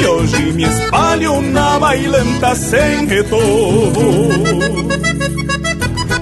E hoje me espalho na bailanta sem retorno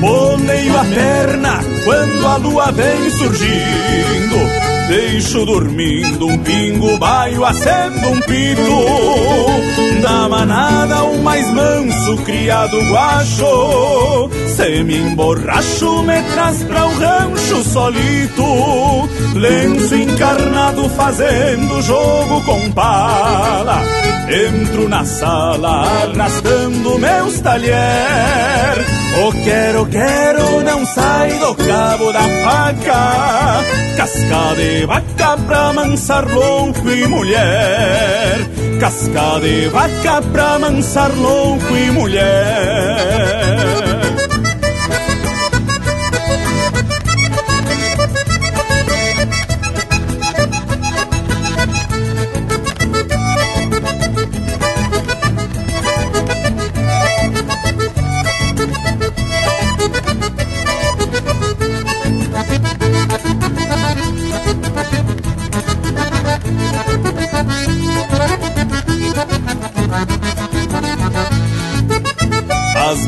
Boleio a perna quando a lua vem surgindo. Deixo dormindo um pingo, baio, acendo um pito. Da manada o mais manso, criado guacho. Se me emborracho, me traz pra o rancho solito. Lenço encarnado fazendo jogo com pala Entro na sala arrastando meus talher. O quero, quero não sai do cabo da faca. Casca de vaca pra mansar louco e mulher. Casca de vaca pra mansar louco e mulher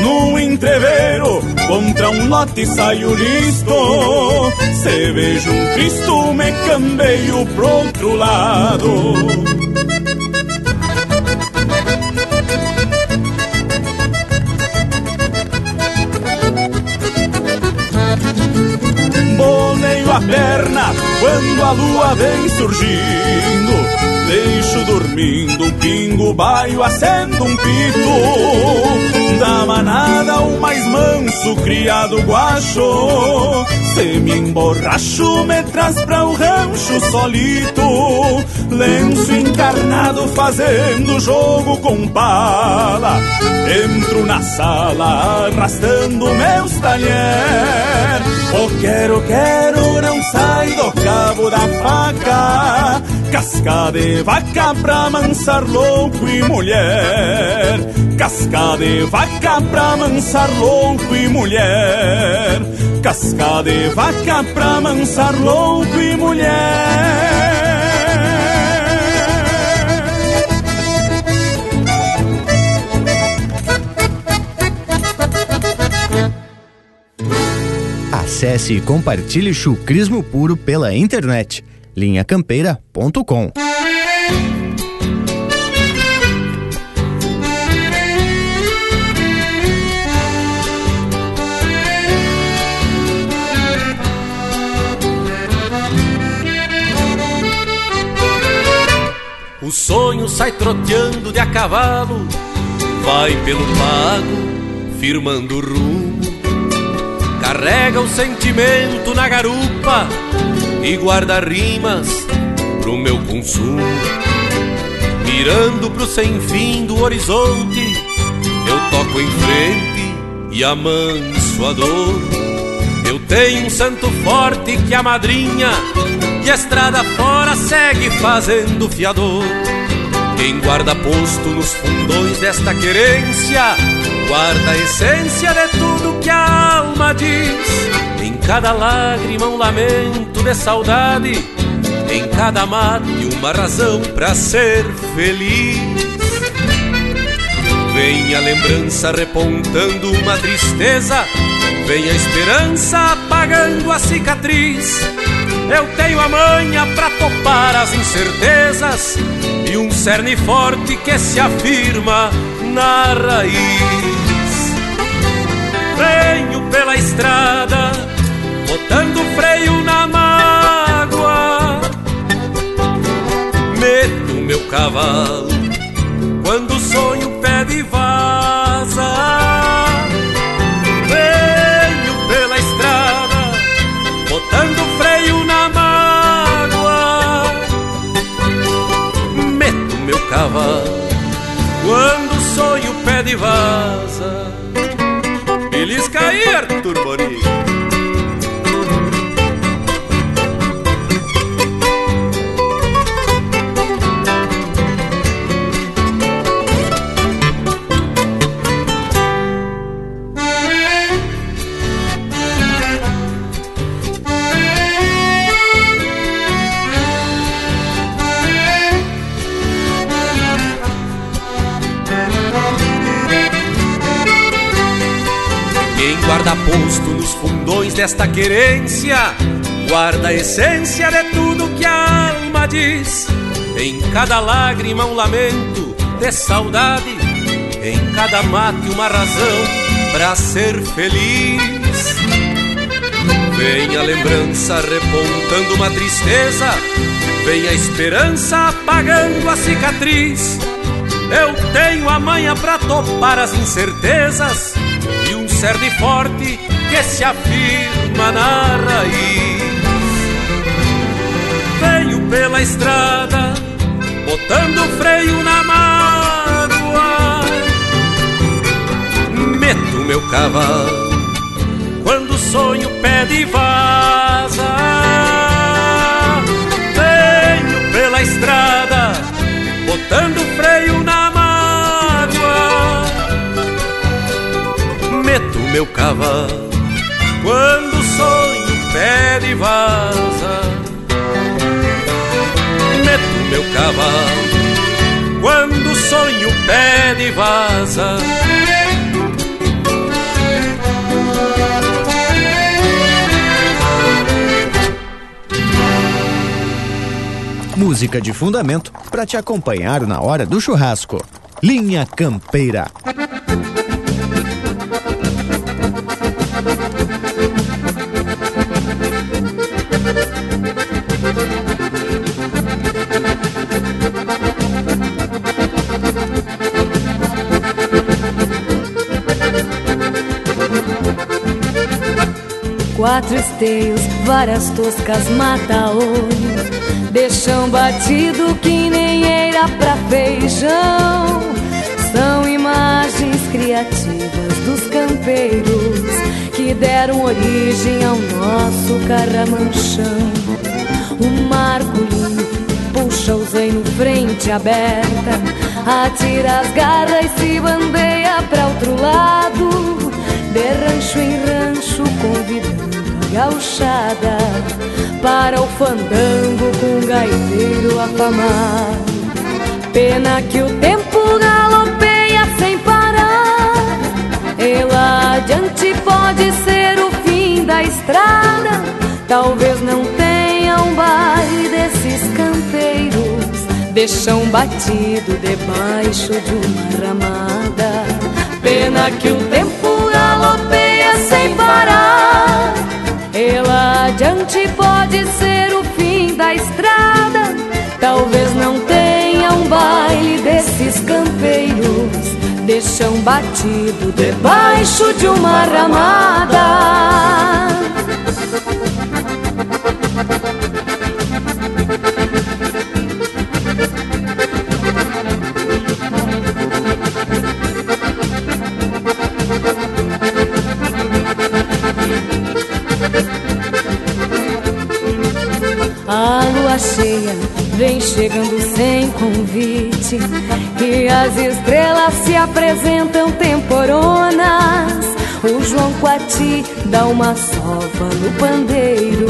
no entreveiro, contra um lote saio listo. Se vejo um Cristo, me cambeio pro outro lado. Boleio a perna quando a lua vem surgindo Deixo dormindo um pingo, baio, acendo um pito. Da manada o mais manso, criado guacho Se me emborracho, me traz pra o rancho solito Lenço encarnado fazendo jogo com pala Entro na sala arrastando meus talher. O quero, quero não sai do cabo da faca. Casca de vaca pra mansar louco e mulher. Casca de vaca pra mansar louco e mulher. Casca de vaca pra mansar louco e mulher Acesse e compartilhe chucrismo puro pela internet linhacampeira.com. O sonho sai troteando de a cavalo, vai pelo pago, firmando rumo. Carrega o sentimento na garupa e guarda rimas pro meu consumo. Mirando pro sem fim do horizonte, eu toco em frente e amanso a dor. Eu tenho um santo forte que a madrinha e a estrada fora segue fazendo fiador. Quem guarda posto nos fundões desta querência, guarda a essência de tudo que a alma diz. Em cada lágrima um lamento de saudade, Em cada mate uma razão pra ser feliz. Vem a lembrança repontando uma tristeza, vem a esperança apagando a cicatriz. Eu tenho a manha pra topar as incertezas um cerne forte que se afirma na raiz. Venho pela estrada, botando freio na mágoa. Meto meu cavalo guarda posto nos fundões desta querência, guarda a essência de tudo que a alma diz. Em cada lágrima um lamento de saudade, em cada mate uma razão para ser feliz. Vem a lembrança repontando uma tristeza, vem a esperança apagando a cicatriz. Eu tenho a manha pra topar as incertezas e um cerne forte que se afirma na raiz. Venho pela estrada, botando freio na mágoa. Meto meu cavalo quando o sonho pede vaza. Venho pela estrada, botando freio meu cavalo quando o sonho pede vaza. Meto meu cavalo quando o sonho pede vaza. Música de fundamento para te acompanhar na hora do churrasco. Linha Campeira. Quatro esteios, várias toscas mata-olho Deixam batido que nem eira pra feijão. São imagens criativas dos campeiros Que deram origem ao nosso carramanchão. Um marcolinho puxa o zaino frente aberta Atira as garras e se bandeia pra outro lado. De rancho em rancho convidando gauchada Para o fandango com um gaiteiro afamado Pena que o tempo galopeia sem parar. E lá adiante pode ser o fim da estrada. Talvez não tenha um baile desses campeiros Deixam batido debaixo de uma ramada. Pena que o tempo galopeia sem parar Lá adiante pode ser o fim da estrada. Talvez não tenha um baile desses campeiros. Deixam batido debaixo de uma ramada chegando sem convite E as estrelas se apresentam temporonas. O João Quati dá uma sova no pandeiro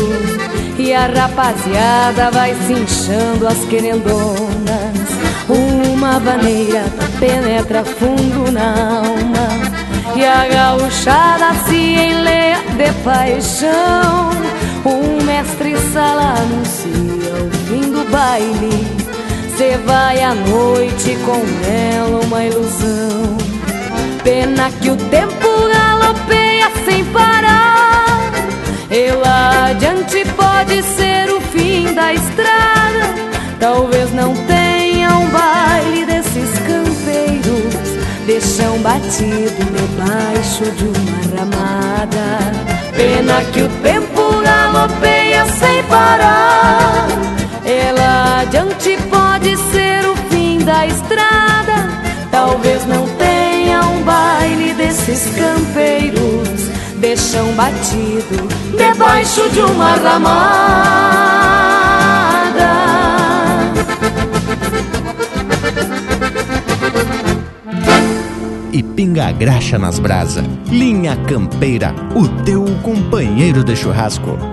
E a rapaziada vai se inchando as querendonas. Uma vaneira penetra fundo na alma E a gauchada se enleia de paixão. Um mestre sala do baile. Cê vai à noite com ela uma ilusão. Pena que o tempo galopeia sem parar. E lá adiante pode ser o fim da estrada. Talvez não tenha um baile desses campeiros. De chão batido debaixo de uma ramada. Pena que o tempo galopeia sem parar E lá adiante pode ser o fim da estrada Talvez não tenha um baile desses campeiros De chão batido debaixo de uma ramada E pinga a graxa nas brasa. Linha Campeira, o teu companheiro de churrasco.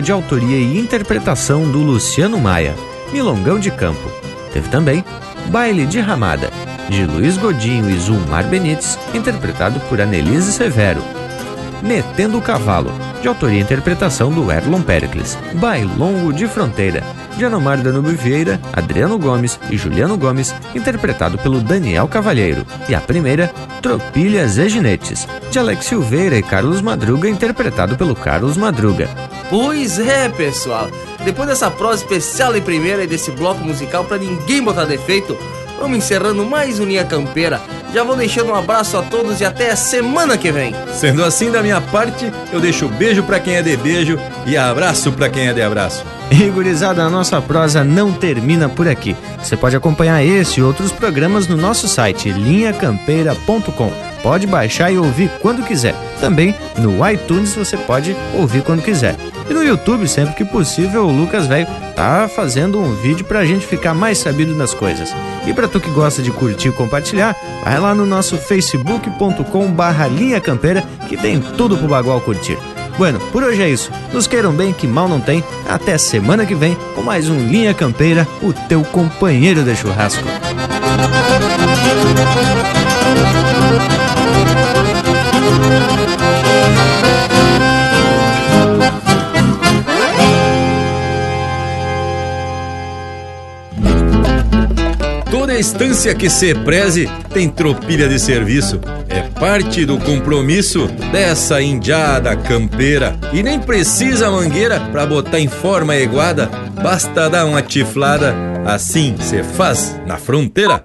Música de autoria e interpretação do Luciano Maia, Milongão de Campo. Teve também Baile de Ramada, de Luiz Godinho e Zulmar Benites, interpretado por Anelise Severo. Metendo o Cavalo, de autoria e interpretação do Erlon Pericles. Bailongo de Fronteira, de Anomar Danube Vieira, Adriano Gomes e Juliano Gomes, interpretado pelo Daniel Cavalheiro. E a primeira, Tropilhas e Ginetes, de Alex Silveira e Carlos Madruga, interpretado pelo Carlos Madruga. Pois é, pessoal. Depois dessa prosa especial em primeira e desse bloco musical para ninguém botar defeito, vamos encerrando mais um Linha Campeira. Já vou deixando um abraço a todos e até a semana que vem. Sendo assim, da minha parte, eu deixo beijo para quem é de beijo e abraço para quem é de abraço. E gurizada, a nossa prosa não termina por aqui. Você pode acompanhar esse e outros programas no nosso site linhacampeira.com. Pode baixar e ouvir quando quiser. Também no iTunes você pode ouvir quando quiser. E no YouTube, sempre que possível, o Lucas Velho tá fazendo um vídeo pra gente ficar mais sabido das coisas. E pra tu que gosta de curtir e compartilhar, vai lá no nosso facebook.com barra linha campeira que tem tudo pro bagual curtir. Bueno, por hoje é isso. Nos queiram bem, que mal não tem. Até semana que vem com mais um Linha Campeira, o teu companheiro de churrasco. Estância que se preze tem tropilha de serviço. É parte do compromisso dessa indiada campeira. E nem precisa mangueira pra botar em forma iguada. Basta dar uma tiflada, assim se faz na fronteira.